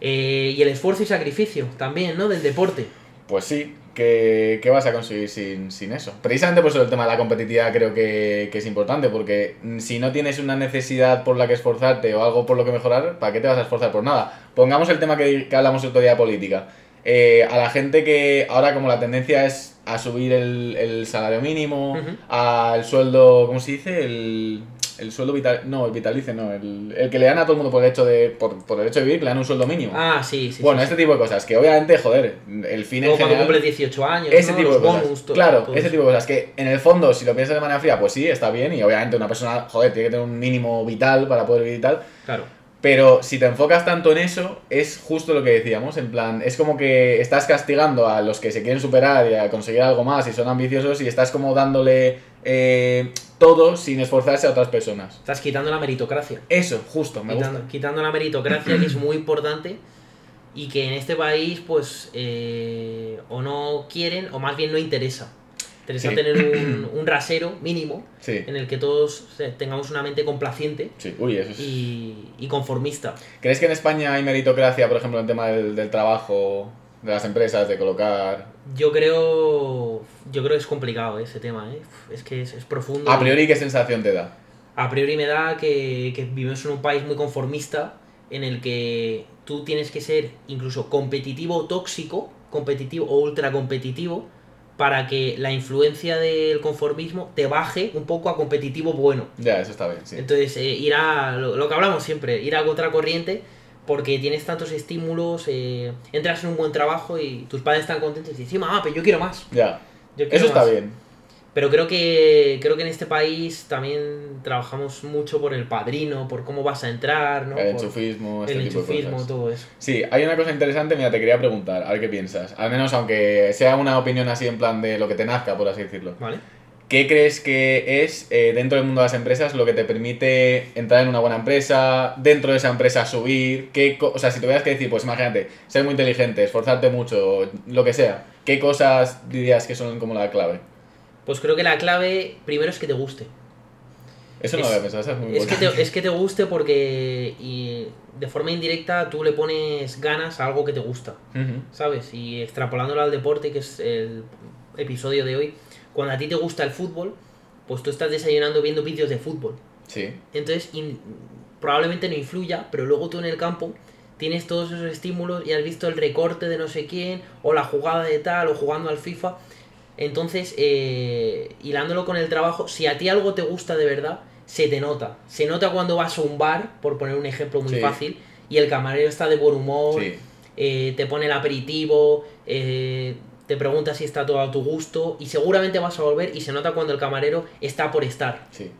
A: Eh, y el esfuerzo y sacrificio también, ¿no? Del deporte.
B: Pues sí, ¿qué, qué vas a conseguir sin, sin eso? Precisamente por eso el tema de la competitividad creo que, que es importante, porque si no tienes una necesidad por la que esforzarte o algo por lo que mejorar, ¿para qué te vas a esforzar por nada? Pongamos el tema que, que hablamos el otro día de política. Eh, a la gente que ahora como la tendencia es a subir el, el salario mínimo, al sueldo, ¿cómo se dice? El, el sueldo vital, no, el vitalicio, no, el, el que le dan a todo el mundo por el hecho de, por, por el hecho de vivir, le dan un sueldo mínimo.
A: Ah, sí, sí.
B: bueno,
A: sí,
B: este tipo de cosas, que obviamente, joder, el fin en
A: Luego cuando
B: general...
A: cumples 18 años,
B: Ese
A: ¿no?
B: tipo de
A: Los
B: cosas.
A: bonus, todo-
B: claro,
A: todo
B: ese
A: eso.
B: tipo de cosas. Que en el fondo, si lo piensas de manera fría, pues sí, está bien. Y obviamente una persona, joder, tiene que tener un mínimo vital para poder vivir y tal.
A: Claro.
B: Pero si te enfocas tanto en eso, es justo lo que decíamos. En plan, es como que estás castigando a los que se quieren superar y a conseguir algo más y son ambiciosos y estás como dándole eh, todo sin esforzarse a otras personas.
A: Estás quitando la meritocracia.
B: Eso, justo, me
A: quitando,
B: gusta.
A: quitando la meritocracia, que es muy importante y que en este país, pues, eh, o no quieren, o más bien no interesa. Interesa
B: Sí.
A: tener un, un rasero mínimo
B: Sí,
A: en el que todos tengamos una mente complaciente
B: sí, uy, eso es.
A: y, y conformista.
B: ¿Crees que en España hay meritocracia, por ejemplo, en el tema del, del trabajo, de las empresas, de colocar?
A: Yo creo, yo creo que es complicado ese tema, ¿eh? es que es, es profundo.
B: A priori, ¿qué sensación te da?
A: A priori me da que, que vivimos en un país muy conformista en el que tú tienes que ser incluso competitivo o tóxico, competitivo o ultra competitivo, para que la influencia del conformismo te baje un poco a competitivo bueno.
B: Ya, eso está bien, sí.
A: Entonces, eh, ir a lo, lo que hablamos siempre, ir a contracorriente porque tienes tantos estímulos, eh, entras en un buen trabajo y tus padres están contentos y dicen, mamá, pero yo quiero más.
B: Ya.
A: quiero
B: Eso está
A: más".
B: bien.
A: Pero creo que creo que en este país también trabajamos mucho por el padrino, por cómo vas a entrar, ¿no?
B: El enchufismo, este
A: el
B: tipo de
A: enchufismo,
B: cosas.
A: todo eso.
B: Sí, hay una cosa interesante, mira, te quería preguntar, a ver qué piensas. Al menos aunque sea una opinión así en plan de lo que te nazca, por así decirlo.
A: ¿Vale?
B: ¿Qué crees que es eh, dentro del mundo de las empresas lo que te permite entrar en una buena empresa, dentro de esa empresa subir? ¿Qué o sea, si tuvieras que decir, pues imagínate, ser muy inteligente, esforzarte mucho, lo que sea, ¿qué cosas dirías que son como la clave?
A: Pues creo que la clave primero es que te guste.
B: Eso no
A: Es-
B: lo había pensado, esa es muy
A: Es que, te, es que te guste porque y de forma indirecta tú le pones ganas a algo que te gusta. ¿sabes? Y extrapolándolo al deporte, que es el episodio de hoy, cuando a ti te gusta el fútbol, pues tú estás desayunando viendo vídeos de fútbol.
B: Sí.
A: Entonces, in- probablemente no influya, pero luego tú en el campo tienes todos esos estímulos y has visto el recorte de no sé quién, o la jugada de tal, o jugando al FIFA. Entonces, eh, hilándolo con el trabajo, si a ti algo te gusta de verdad, se te nota. Se nota cuando vas a un bar, por poner un ejemplo muy
B: Sí.
A: fácil, y el camarero está de buen humor,
B: Sí.
A: eh, te pone el aperitivo, eh, te pregunta si está todo a tu gusto, y seguramente vas a volver y se nota cuando el camarero está por estar,
B: Sí.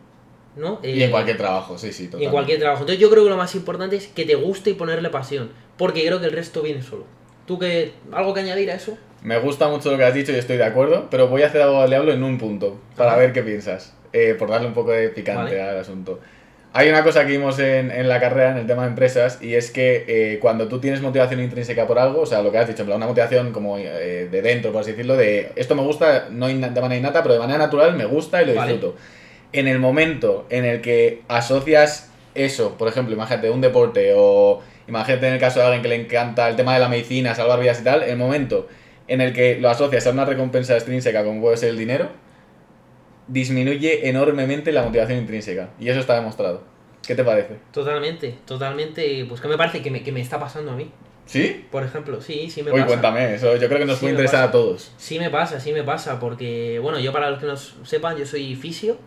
A: ¿no?
B: Y
A: Eh,
B: en cualquier trabajo, sí, sí,
A: y en
B: totalmente.
A: cualquier trabajo. Entonces yo creo que lo más importante es que te guste y ponerle pasión. Porque creo que el resto viene solo. ¿Tú que algo que añadir a eso?
B: Me gusta mucho lo que has dicho y estoy de acuerdo, pero voy a hacer algo al diablo en un punto, para
A: Ajá.
B: ver qué piensas, eh, por darle un poco de picante
A: Vale.
B: al asunto. Hay una cosa que vimos en, en la carrera, en el tema de empresas, y es que eh, cuando tú tienes motivación intrínseca por algo, o sea, lo que has dicho, en plan, una motivación como eh, de dentro, por así decirlo, de esto me gusta, no de manera innata, pero de manera natural me gusta y lo
A: Vale.
B: disfruto. En el momento en el que asocias eso, por ejemplo, imagínate un deporte o imagínate en el caso de alguien que le encanta el tema de la medicina, salvar vidas y tal, el momento en el que lo asocias a una recompensa extrínseca como puede ser el dinero, disminuye enormemente la motivación intrínseca. Y eso está demostrado. ¿Qué te parece?
A: Totalmente, totalmente. Pues que me parece que me, que me está pasando a mí.
B: ¿Sí?
A: Por ejemplo, sí, sí me
B: Uy,
A: pasa.
B: cuéntame, eso yo creo que nos
A: Sí,
B: puede interesar
A: pasa.
B: a todos.
A: Sí me pasa, sí me pasa. Porque, bueno, yo para los que no sepan, yo soy fisio,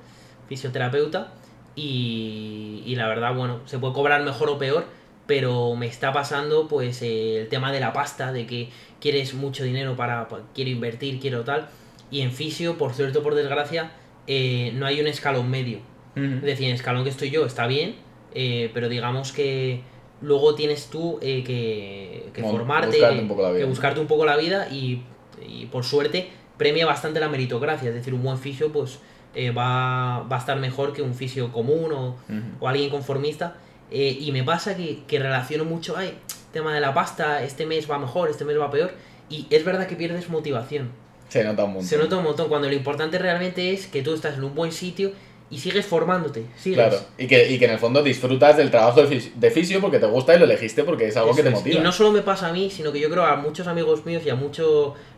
A: fisioterapeuta. Y, y la verdad, bueno, se puede cobrar mejor o peor. Pero me está pasando, pues, el tema de la pasta, de que quieres mucho dinero para, pa- quiero invertir, quiero tal. Y en fisio, por cierto, por desgracia, eh, no hay un escalón medio. Es decir, en el escalón que estoy yo está bien, eh, pero digamos que luego tienes tú eh, que, que
B: Bueno,
A: formarte,
B: buscarte un
A: que buscarte un poco la vida y, y por suerte premia bastante la meritocracia. Es decir, un buen fisio pues eh, va, va a estar mejor que un fisio común o, o alguien conformista. Eh, y me pasa que, que relaciono mucho, ay, tema de la pasta, este mes va mejor, este mes va peor. Y es verdad que pierdes motivación.
B: Se nota un montón.
A: Se nota un montón cuando lo importante realmente es que tú estás en un buen sitio y sigues formándote. Sigues.
B: Claro, y que, y que en el fondo disfrutas del trabajo de, fis- de fisio porque te gusta y lo elegiste porque es algo que te
A: es.
B: motiva.
A: Y no solo me pasa a mí, sino que yo creo a muchos amigos míos y a mucha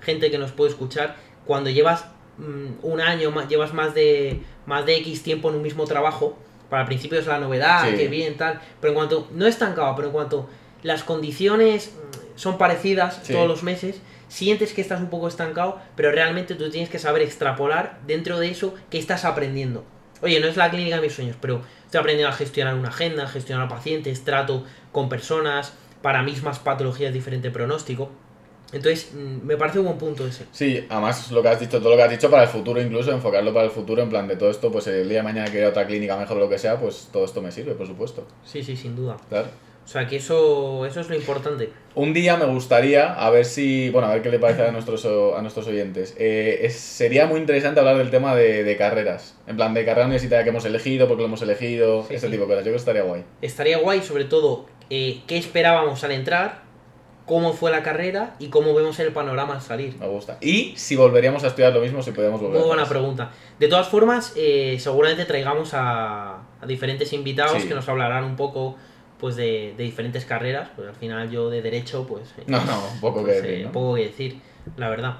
A: gente que nos puede escuchar, cuando llevas mm, un año, ma- llevas más de, más de X tiempo en un mismo trabajo, para el principio es la novedad,
B: Sí.
A: que bien, tal, pero en cuanto, no estancado, pero en cuanto las condiciones mm, son parecidas
B: Sí.
A: todos los meses, sientes que estás un poco estancado, pero realmente tú tienes que saber extrapolar dentro de eso que estás aprendiendo. Oye, no es la clínica de mis sueños, pero estoy aprendiendo a gestionar una agenda, gestionar pacientes, trato con personas, para mismas patologías diferente pronóstico. Entonces, mm, me parece un buen punto ese.
B: Sí, además lo que has dicho, todo lo que has dicho para el futuro incluso, enfocarlo para el futuro, en plan de todo esto, pues el día de mañana que ir a otra clínica mejor o lo que sea, pues todo esto me sirve, por supuesto.
A: Sí, sí, sin duda.
B: Claro.
A: O sea, que eso, eso es lo importante.
B: Un día me gustaría, a ver si, bueno, a ver qué le parece a nuestros, a nuestros oyentes. Eh, es- sería muy interesante hablar del tema de, de carreras. En plan, de carrera universitaria que hemos elegido, porque lo hemos elegido,
A: Sí,
B: ese
A: sí.
B: tipo de cosas. Yo creo que estaría guay.
A: Estaría guay, sobre todo, eh, qué esperábamos al entrar, cómo fue la carrera y cómo vemos el panorama al salir.
B: Me gusta. Y si volveríamos a estudiar lo mismo, si podíamos volver.
A: Muy buena pregunta. De todas formas, eh, seguramente traigamos a, a diferentes invitados
B: Sí.
A: que nos hablarán un poco pues de, de diferentes carreras. Pues al final yo de derecho, pues... eh,
B: No, no, poco
A: pues,
B: que
A: eh,
B: decir, ¿no?
A: poco que decir, la verdad.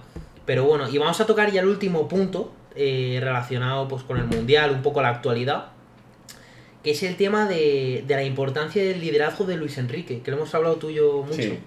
A: Pero bueno, y vamos a tocar ya el último punto eh, relacionado pues con el mundial, un poco la actualidad, que es el tema de, de la importancia del liderazgo de Luis Enrique, que lo hemos hablado tú y yo mucho.
B: Sí.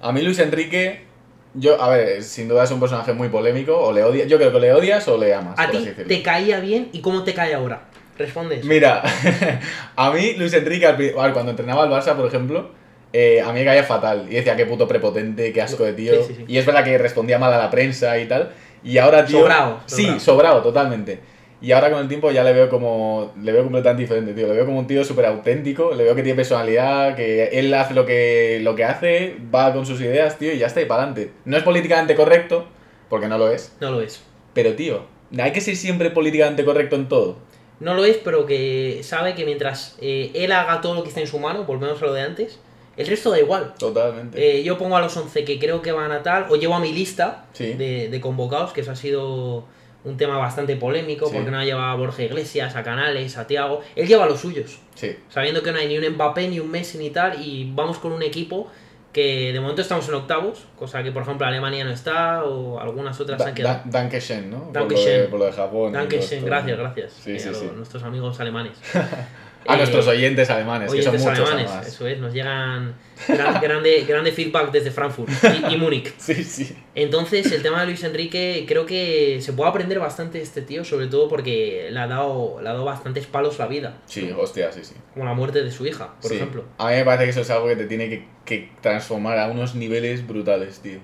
B: A mí Luis Enrique, yo, a ver, sin duda es un personaje muy polémico, o le odias, yo creo que le odias o le amas.
A: ¿A ti te caía bien y cómo te cae ahora? Respondes.
B: Mira, a mí Luis Enrique, al cuando entrenaba al Barça, por ejemplo, eh, a mí me caía fatal. Y decía, qué puto prepotente, qué asco de tío.
A: Sí, sí, sí.
B: Y es verdad que respondía mal a la prensa y tal. Y ahora, tío...
A: Sobrao,
B: Sí,
A: sobrao.
B: sobrado, totalmente. Y ahora con el tiempo ya le veo como... Le veo completamente diferente, tío. Le veo como un tío súper auténtico. Le veo que tiene personalidad, que él hace lo que, lo que hace, va con sus ideas, tío, y ya está, y para adelante. No es políticamente correcto, porque no lo es.
A: No lo es.
B: Pero, tío, hay que ser siempre políticamente correcto en todo.
A: No lo es, pero que sabe que mientras eh, él haga todo lo que está en su mano, volvemos a lo de antes, el resto da igual.
B: Totalmente.
A: Eh, yo pongo a los 11 que creo que van a tal, o llevo a mi lista
B: Sí.
A: de, de convocados, que eso ha sido un tema bastante polémico,
B: Sí.
A: porque no ha llevado a Borja Iglesias, a Canales, a Tiago. Él lleva los suyos,
B: Sí.
A: sabiendo que no hay ni un Mbappé, ni un Messi, ni tal, y vamos con un equipo que de momento estamos en octavos, cosa que por ejemplo Alemania no está, o algunas otras
B: Da,
A: han quedado.
B: da- Danke schön, ¿no?
A: Danke
B: por, lo de,
A: schön.
B: por lo de Japón. y
A: Danke
B: todo
A: schön,
B: esto.
A: gracias, gracias.
B: Sí,
A: eh,
B: sí,
A: a
B: sí.
A: lo- nuestros amigos alemanes.
B: A
A: Eh,
B: nuestros oyentes alemanes, que son muchos
A: alemanes,
B: además.
A: eso es, nos llegan gran- grande, grande feedback desde Frankfurt y, y Múnich.
B: Sí, sí.
A: Entonces, el tema de Luis Enrique, creo que se puede aprender bastante de este tío, sobre todo porque le ha dado, le ha dado bastantes palos la vida.
B: Sí, hostia, sí, sí.
A: Como la muerte de su hija, por
B: Sí.
A: ejemplo.
B: A mí me parece que eso es algo que te tiene que, que transformar a unos niveles brutales, tío.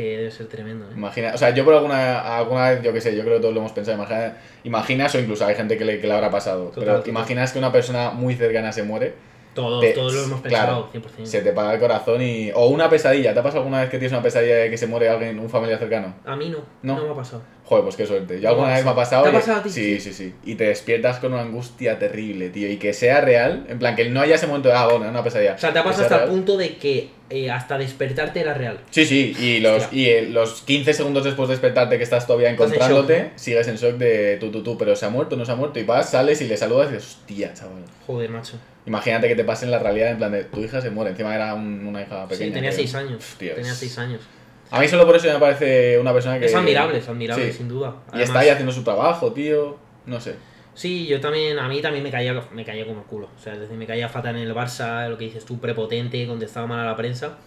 A: Que debe ser tremendo, ¿eh?
B: Imagina, o sea, yo por alguna, alguna vez, yo qué sé, yo creo que todos lo hemos pensado, imagina, imaginas, o incluso hay gente que le, que le habrá pasado,
A: Total,
B: pero
A: total.
B: imaginas que una persona muy cercana se muere,
A: Todos,
B: te-
A: todos lo hemos
B: claro,
A: pensado, 100%.
B: se te para el corazón y... O una pesadilla, ¿te ha pasado alguna vez que tienes una pesadilla de que se muere alguien, un familiar cercano?
A: A mí no,
B: No.
A: no, me ha pasado.
B: Joder, pues qué suerte. Yo alguna vez me ha pasado.
A: ¿Te ha pasado a ti?
B: Sí, sí, sí. Y te despiertas con una angustia terrible, tío. Y que sea real, en plan, que no haya ese momento de, ah, bueno, una pesadilla.
A: O sea, te ha pasado hasta el punto de que eh, hasta despertarte era real.
B: Sí, sí, y los,
A: Hostia.
B: y eh, los 15 segundos después de despertarte que estás todavía
A: en
B: encontrándote, sigues en shock de tú, tú, tú, pero se ha muerto, no se ha muerto, y vas, sales y le saludas y dices, hostia, chaval.
A: Joder, macho.
B: Imagínate que te pase en la realidad, en plan de tu hija se muere, encima era un- una hija pequeña.
A: sí, tenía
B: creo.
A: 6 años. Tenía
B: es-
A: 6 años.
B: A mí solo por eso me parece una persona que...
A: Es admirable, es admirable,
B: Sí.
A: sin duda.
B: Y está ahí haciendo su trabajo, tío, no sé.
A: Sí, yo también, a mí también me caía, me caía como el culo. O sea, es decir, me caía fatal en el Barça, lo que dices tú, prepotente, contestaba mal a la prensa.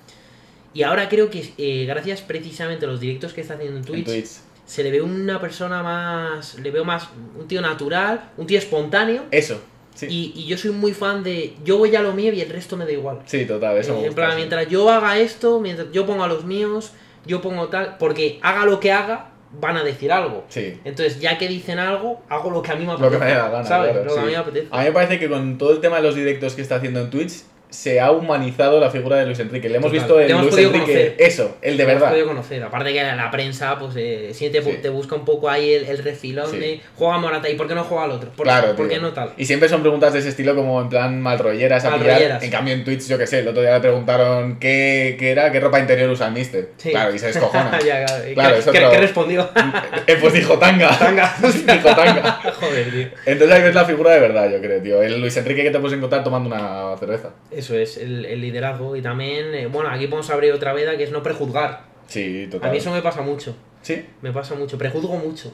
A: Y ahora creo que eh, gracias precisamente a los directos que está haciendo en Twitch,
B: En Twitch.
A: se le ve una persona más, le veo más, un tío natural, un tío espontáneo.
B: Eso, sí.
A: Y, y yo soy muy fan de, yo voy a lo mío y el resto me da igual.
B: Sí, total, eso
A: Eh,
B: me
A: en
B: gusta,
A: plan,
B: sí.
A: mientras yo haga esto, mientras yo ponga los míos, yo pongo tal, porque haga lo que haga, van a decir algo.
B: Sí.
A: Entonces, ya que dicen algo, hago lo que a mí me
B: Lo
A: apetece.
B: que me dé la gana,
A: ¿Sabes?
B: claro,
A: lo que a mí me apetece.
B: A mí me parece que con todo el tema de los directos que está haciendo en Twitch, se ha humanizado la figura de Luis Enrique. Le hemos
A: Total.
B: visto el
A: hemos
B: Luis Enrique,
A: conocer.
B: eso, el de verdad.
A: podido conocer. Aparte que la prensa, pues, eh, te,
B: Sí.
A: te busca un poco ahí el, el refilón
B: Sí.
A: de juega Morata y ¿por qué no juega al otro? ¿Por,
B: Claro,
A: ¿por qué no tal?
B: Y siempre son preguntas de ese estilo como en plan malrolleras a.
A: Malrolleras.
B: En cambio en Twitch, yo que sé, el otro día le preguntaron qué, qué era, qué ropa interior usa el mister.
A: Sí.
B: Claro, y se descojona.
A: ya, claro. ¿Y
B: Claro,
A: ¿Qué, qué-
B: otro-
A: qué respondió?
B: Eh, pues dijo tanga.
A: Tanga.
B: dijo tanga.
A: Joder, tío.
B: Entonces ahí ves la figura de verdad, yo creo, tío. El Luis Enrique que te puedes encontrar tomando una cerveza.
A: Eso es, el, el liderazgo. Y también, eh, bueno, aquí podemos abrir otra veda que es no prejuzgar.
B: Sí, total.
A: A mí eso me pasa mucho.
B: Sí.
A: Me pasa mucho, prejuzgo mucho.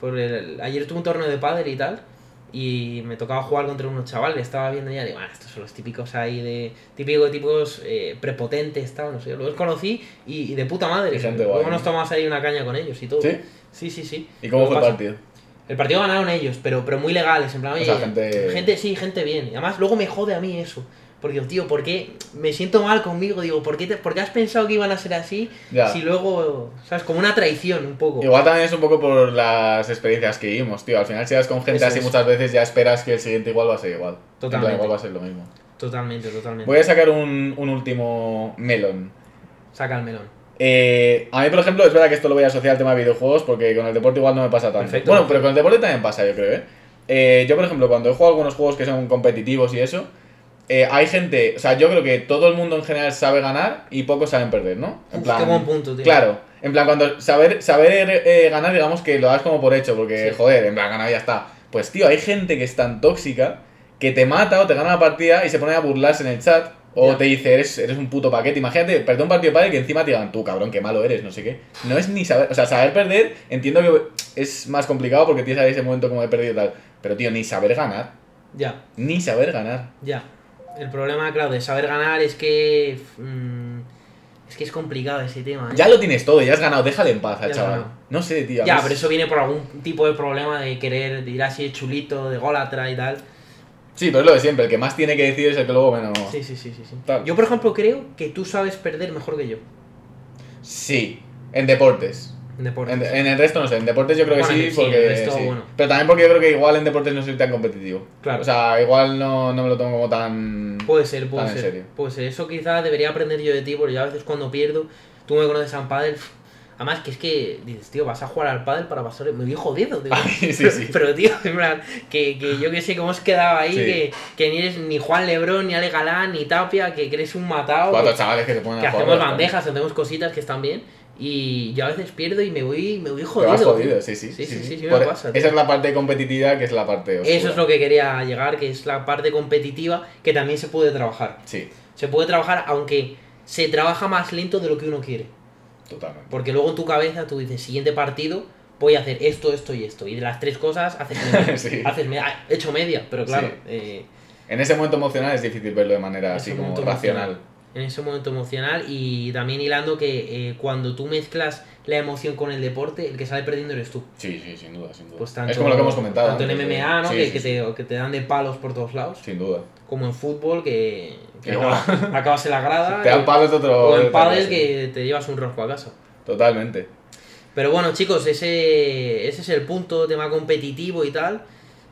A: Por el- ayer tuve un torneo de pádel y tal. Y me tocaba jugar contra unos chavales. Estaba viendo ya, digo, ah, estos son los típicos ahí de. Típicos, típicos eh, prepotentes, tal, no sé. Los conocí y, y de puta madre. Luego nos
B: ¿no?
A: tomamos ahí una caña con ellos y todo.
B: ¿Sí?
A: Sí, sí, sí.
B: ¿Y cómo fue el partido?
A: El partido ganaron ellos, pero, pero muy legales. En plan,
B: O sea, gente-
A: gente, sí, gente bien. Y además, luego me jode a mí eso. Porque, tío, ¿por qué me siento mal conmigo? Digo, ¿por qué, te- por qué has pensado que iban a ser así?
B: Ya.
A: Si luego, ¿sabes? Como una traición, un poco.
B: Igual también es un poco por las experiencias que vimos, tío. Al final, si vas con gente
A: Eso
B: así
A: es.
B: muchas veces, ya esperas que el siguiente igual va a ser igual.
A: Totalmente.
B: igual va a ser lo mismo.
A: Totalmente, totalmente.
B: Voy a sacar un, un último melón.
A: Saca el melón.
B: Eh, a mí, por ejemplo, es verdad que esto lo voy a asociar al tema de videojuegos porque con el deporte igual no me pasa tanto.
A: Perfecto.
B: Bueno, pero con el deporte también pasa, yo creo, ¿eh? Eh, Yo, por ejemplo, cuando he jugado algunos juegos que son competitivos y eso, eh, hay gente, o sea, yo creo que todo el mundo en general sabe ganar y pocos saben perder, ¿no? En
A: Uf, qué buen punto, tío.
B: Claro, en plan, cuando saber, saber eh, ganar, digamos que lo das como por hecho, porque,
A: Sí.
B: joder, en plan, ganar ya está. Pues, tío, hay gente que es tan tóxica que te mata o te gana la partida y se pone a burlarse en el chat o te dice, eres, eres un puto paquete. Imagínate, perder un partido y que encima te digan, tú, cabrón, qué malo eres, no sé qué. No es ni saber, o sea, saber perder, entiendo que es más complicado porque tienes ahí ese momento como de perdido y tal. Pero, tío, ni saber ganar,
A: Ya,
B: ni saber ganar.
A: ya. El problema, claro, de saber ganar es que. mm, es que es complicado ese tema. ¿eh?
B: Ya lo tienes todo, ya has ganado, déjale en paz al chaval. No sé, tío.
A: Ya, pero
B: es-
A: eso viene por algún tipo de problema de querer de ir así chulito, de gólatra y tal.
B: Sí, pero es lo de siempre, el que más tiene que decir es el que luego menos.
A: Sí, sí, sí, sí. sí.
B: Tal.
A: Yo, por ejemplo, creo que tú sabes perder mejor que yo.
B: Sí, en deportes.
A: En deportes.
B: En, en el resto no sé, en deportes yo creo que
A: Bueno,
B: sí,
A: sí,
B: porque.
A: en el resto,
B: sí.
A: bueno.
B: Pero también porque yo creo que igual en deportes no soy tan competitivo.
A: Claro.
B: O sea, igual no, no me lo tomo como tan.
A: Puede ser, puede ser.
B: serio.
A: Puede ser. Eso quizá debería aprender yo de ti, porque yo a veces cuando pierdo, tú me conoces a un pádel. Además, que es que dices, tío, vas a jugar al pádel para pasar. Me vi jodido,
B: sí,
A: pero,
B: sí.
A: pero, tío, en plan, que, que yo que sé cómo has quedado ahí,
B: Sí.
A: que, que ni eres ni Juan Lebrón, ni Ale Galán, ni Tapia, que, que eres un matado.
B: Cuatro
A: que-
B: chavales que se ponen
A: que
B: a jugar.
A: hacemos bandejas, hacemos cositas que están bien. Y yo a veces pierdo y me voy, me voy
B: Te
A: jodido.
B: vas jodido, sí, sí.
A: Sí, sí, sí, sí, me
B: Por-
A: pasa, tío.
B: esa es la parte competitiva que es la parte oscura.
A: Eso es lo que quería llegar, que es la parte competitiva que también se puede trabajar.
B: Sí,
A: Se puede trabajar aunque se trabaja más lento de lo que uno quiere.
B: totalmente.
A: Porque luego en tu cabeza tú dices, siguiente partido, voy a hacer esto, esto y esto. Y de las tres cosas haces media.
B: Sí.
A: haces media. Ah, He hecho media, pero claro.
B: Sí.
A: eh,
B: En ese momento emocional es difícil verlo de manera así como racional.
A: emocional. En ese momento emocional y también hilando que eh, cuando tú mezclas la emoción con el deporte, el que sale perdiendo eres tú.
B: Sí, sí, sin duda, sin duda.
A: Pues tanto,
B: es como lo que hemos comentado.
A: Tanto en MMA, ¿no?
B: Sí,
A: que,
B: sí,
A: que
B: sí.
A: Te, que te dan de palos por todos lados.
B: Sin duda.
A: Como en fútbol, que, que acabas, acabas en la grada.
B: Te dan palos de otro.
A: O en pádel que te llevas un rosco a casa.
B: Totalmente.
A: Pero bueno, chicos, ese, ese es el punto, tema competitivo y tal.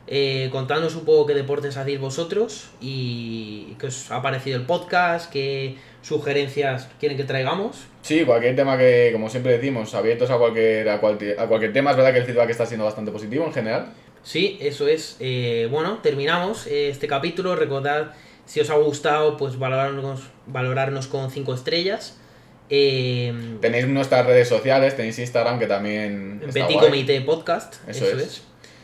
A: Eh, contadnos un poco qué deportes hacéis vosotros y qué os ha parecido el podcast, qué sugerencias quieren que traigamos.
B: Sí, cualquier tema que, como siempre decimos, abiertos a cualquier, a cualquier, a cualquier tema, es verdad que el feedback está siendo bastante positivo en general.
A: Sí, eso es. Eh, bueno, terminamos eh, este capítulo. Recordad, si os ha gustado, pues valorarnos, valorarnos con 5 estrellas. Eh,
B: Tenéis nuestras redes sociales, tenéis Instagram que también.
A: Petit. Comité Podcast,
B: Eso
A: eso,
B: es.
A: es.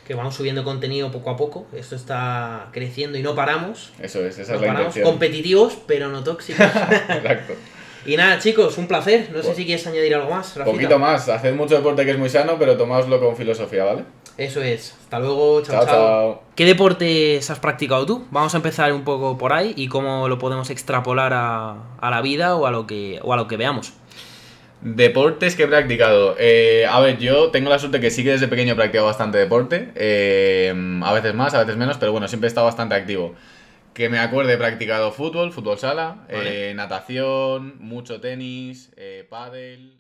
A: Que vamos subiendo contenido poco a poco. Esto está creciendo y no paramos.
B: Eso es, esa
A: No
B: es la
A: paramos.
B: intención.
A: Competitivos, pero no tóxicos.
B: Exacto.
A: y nada, chicos, un placer. No sé
B: Pues-
A: si quieres añadir algo más. Rafita.
B: Poquito más, haced mucho deporte que es muy sano, pero tomaoslo con filosofía, ¿vale?
A: Eso es. Hasta luego. Chao,
B: Chao,
A: chao.
B: chao.
A: ¿Qué deportes has practicado tú? Vamos a empezar un poco por ahí y cómo lo podemos extrapolar a, a la vida o a lo que, o a lo que veamos.
B: Deportes que he practicado. Eh, a ver, yo tengo la suerte que sí que desde pequeño he practicado bastante deporte. eh, a veces más, a veces menos, pero bueno, siempre he estado bastante activo. Que me acuerde, he practicado fútbol, fútbol sala,
A: Vale.
B: eh, natación, mucho tenis, eh, pádel,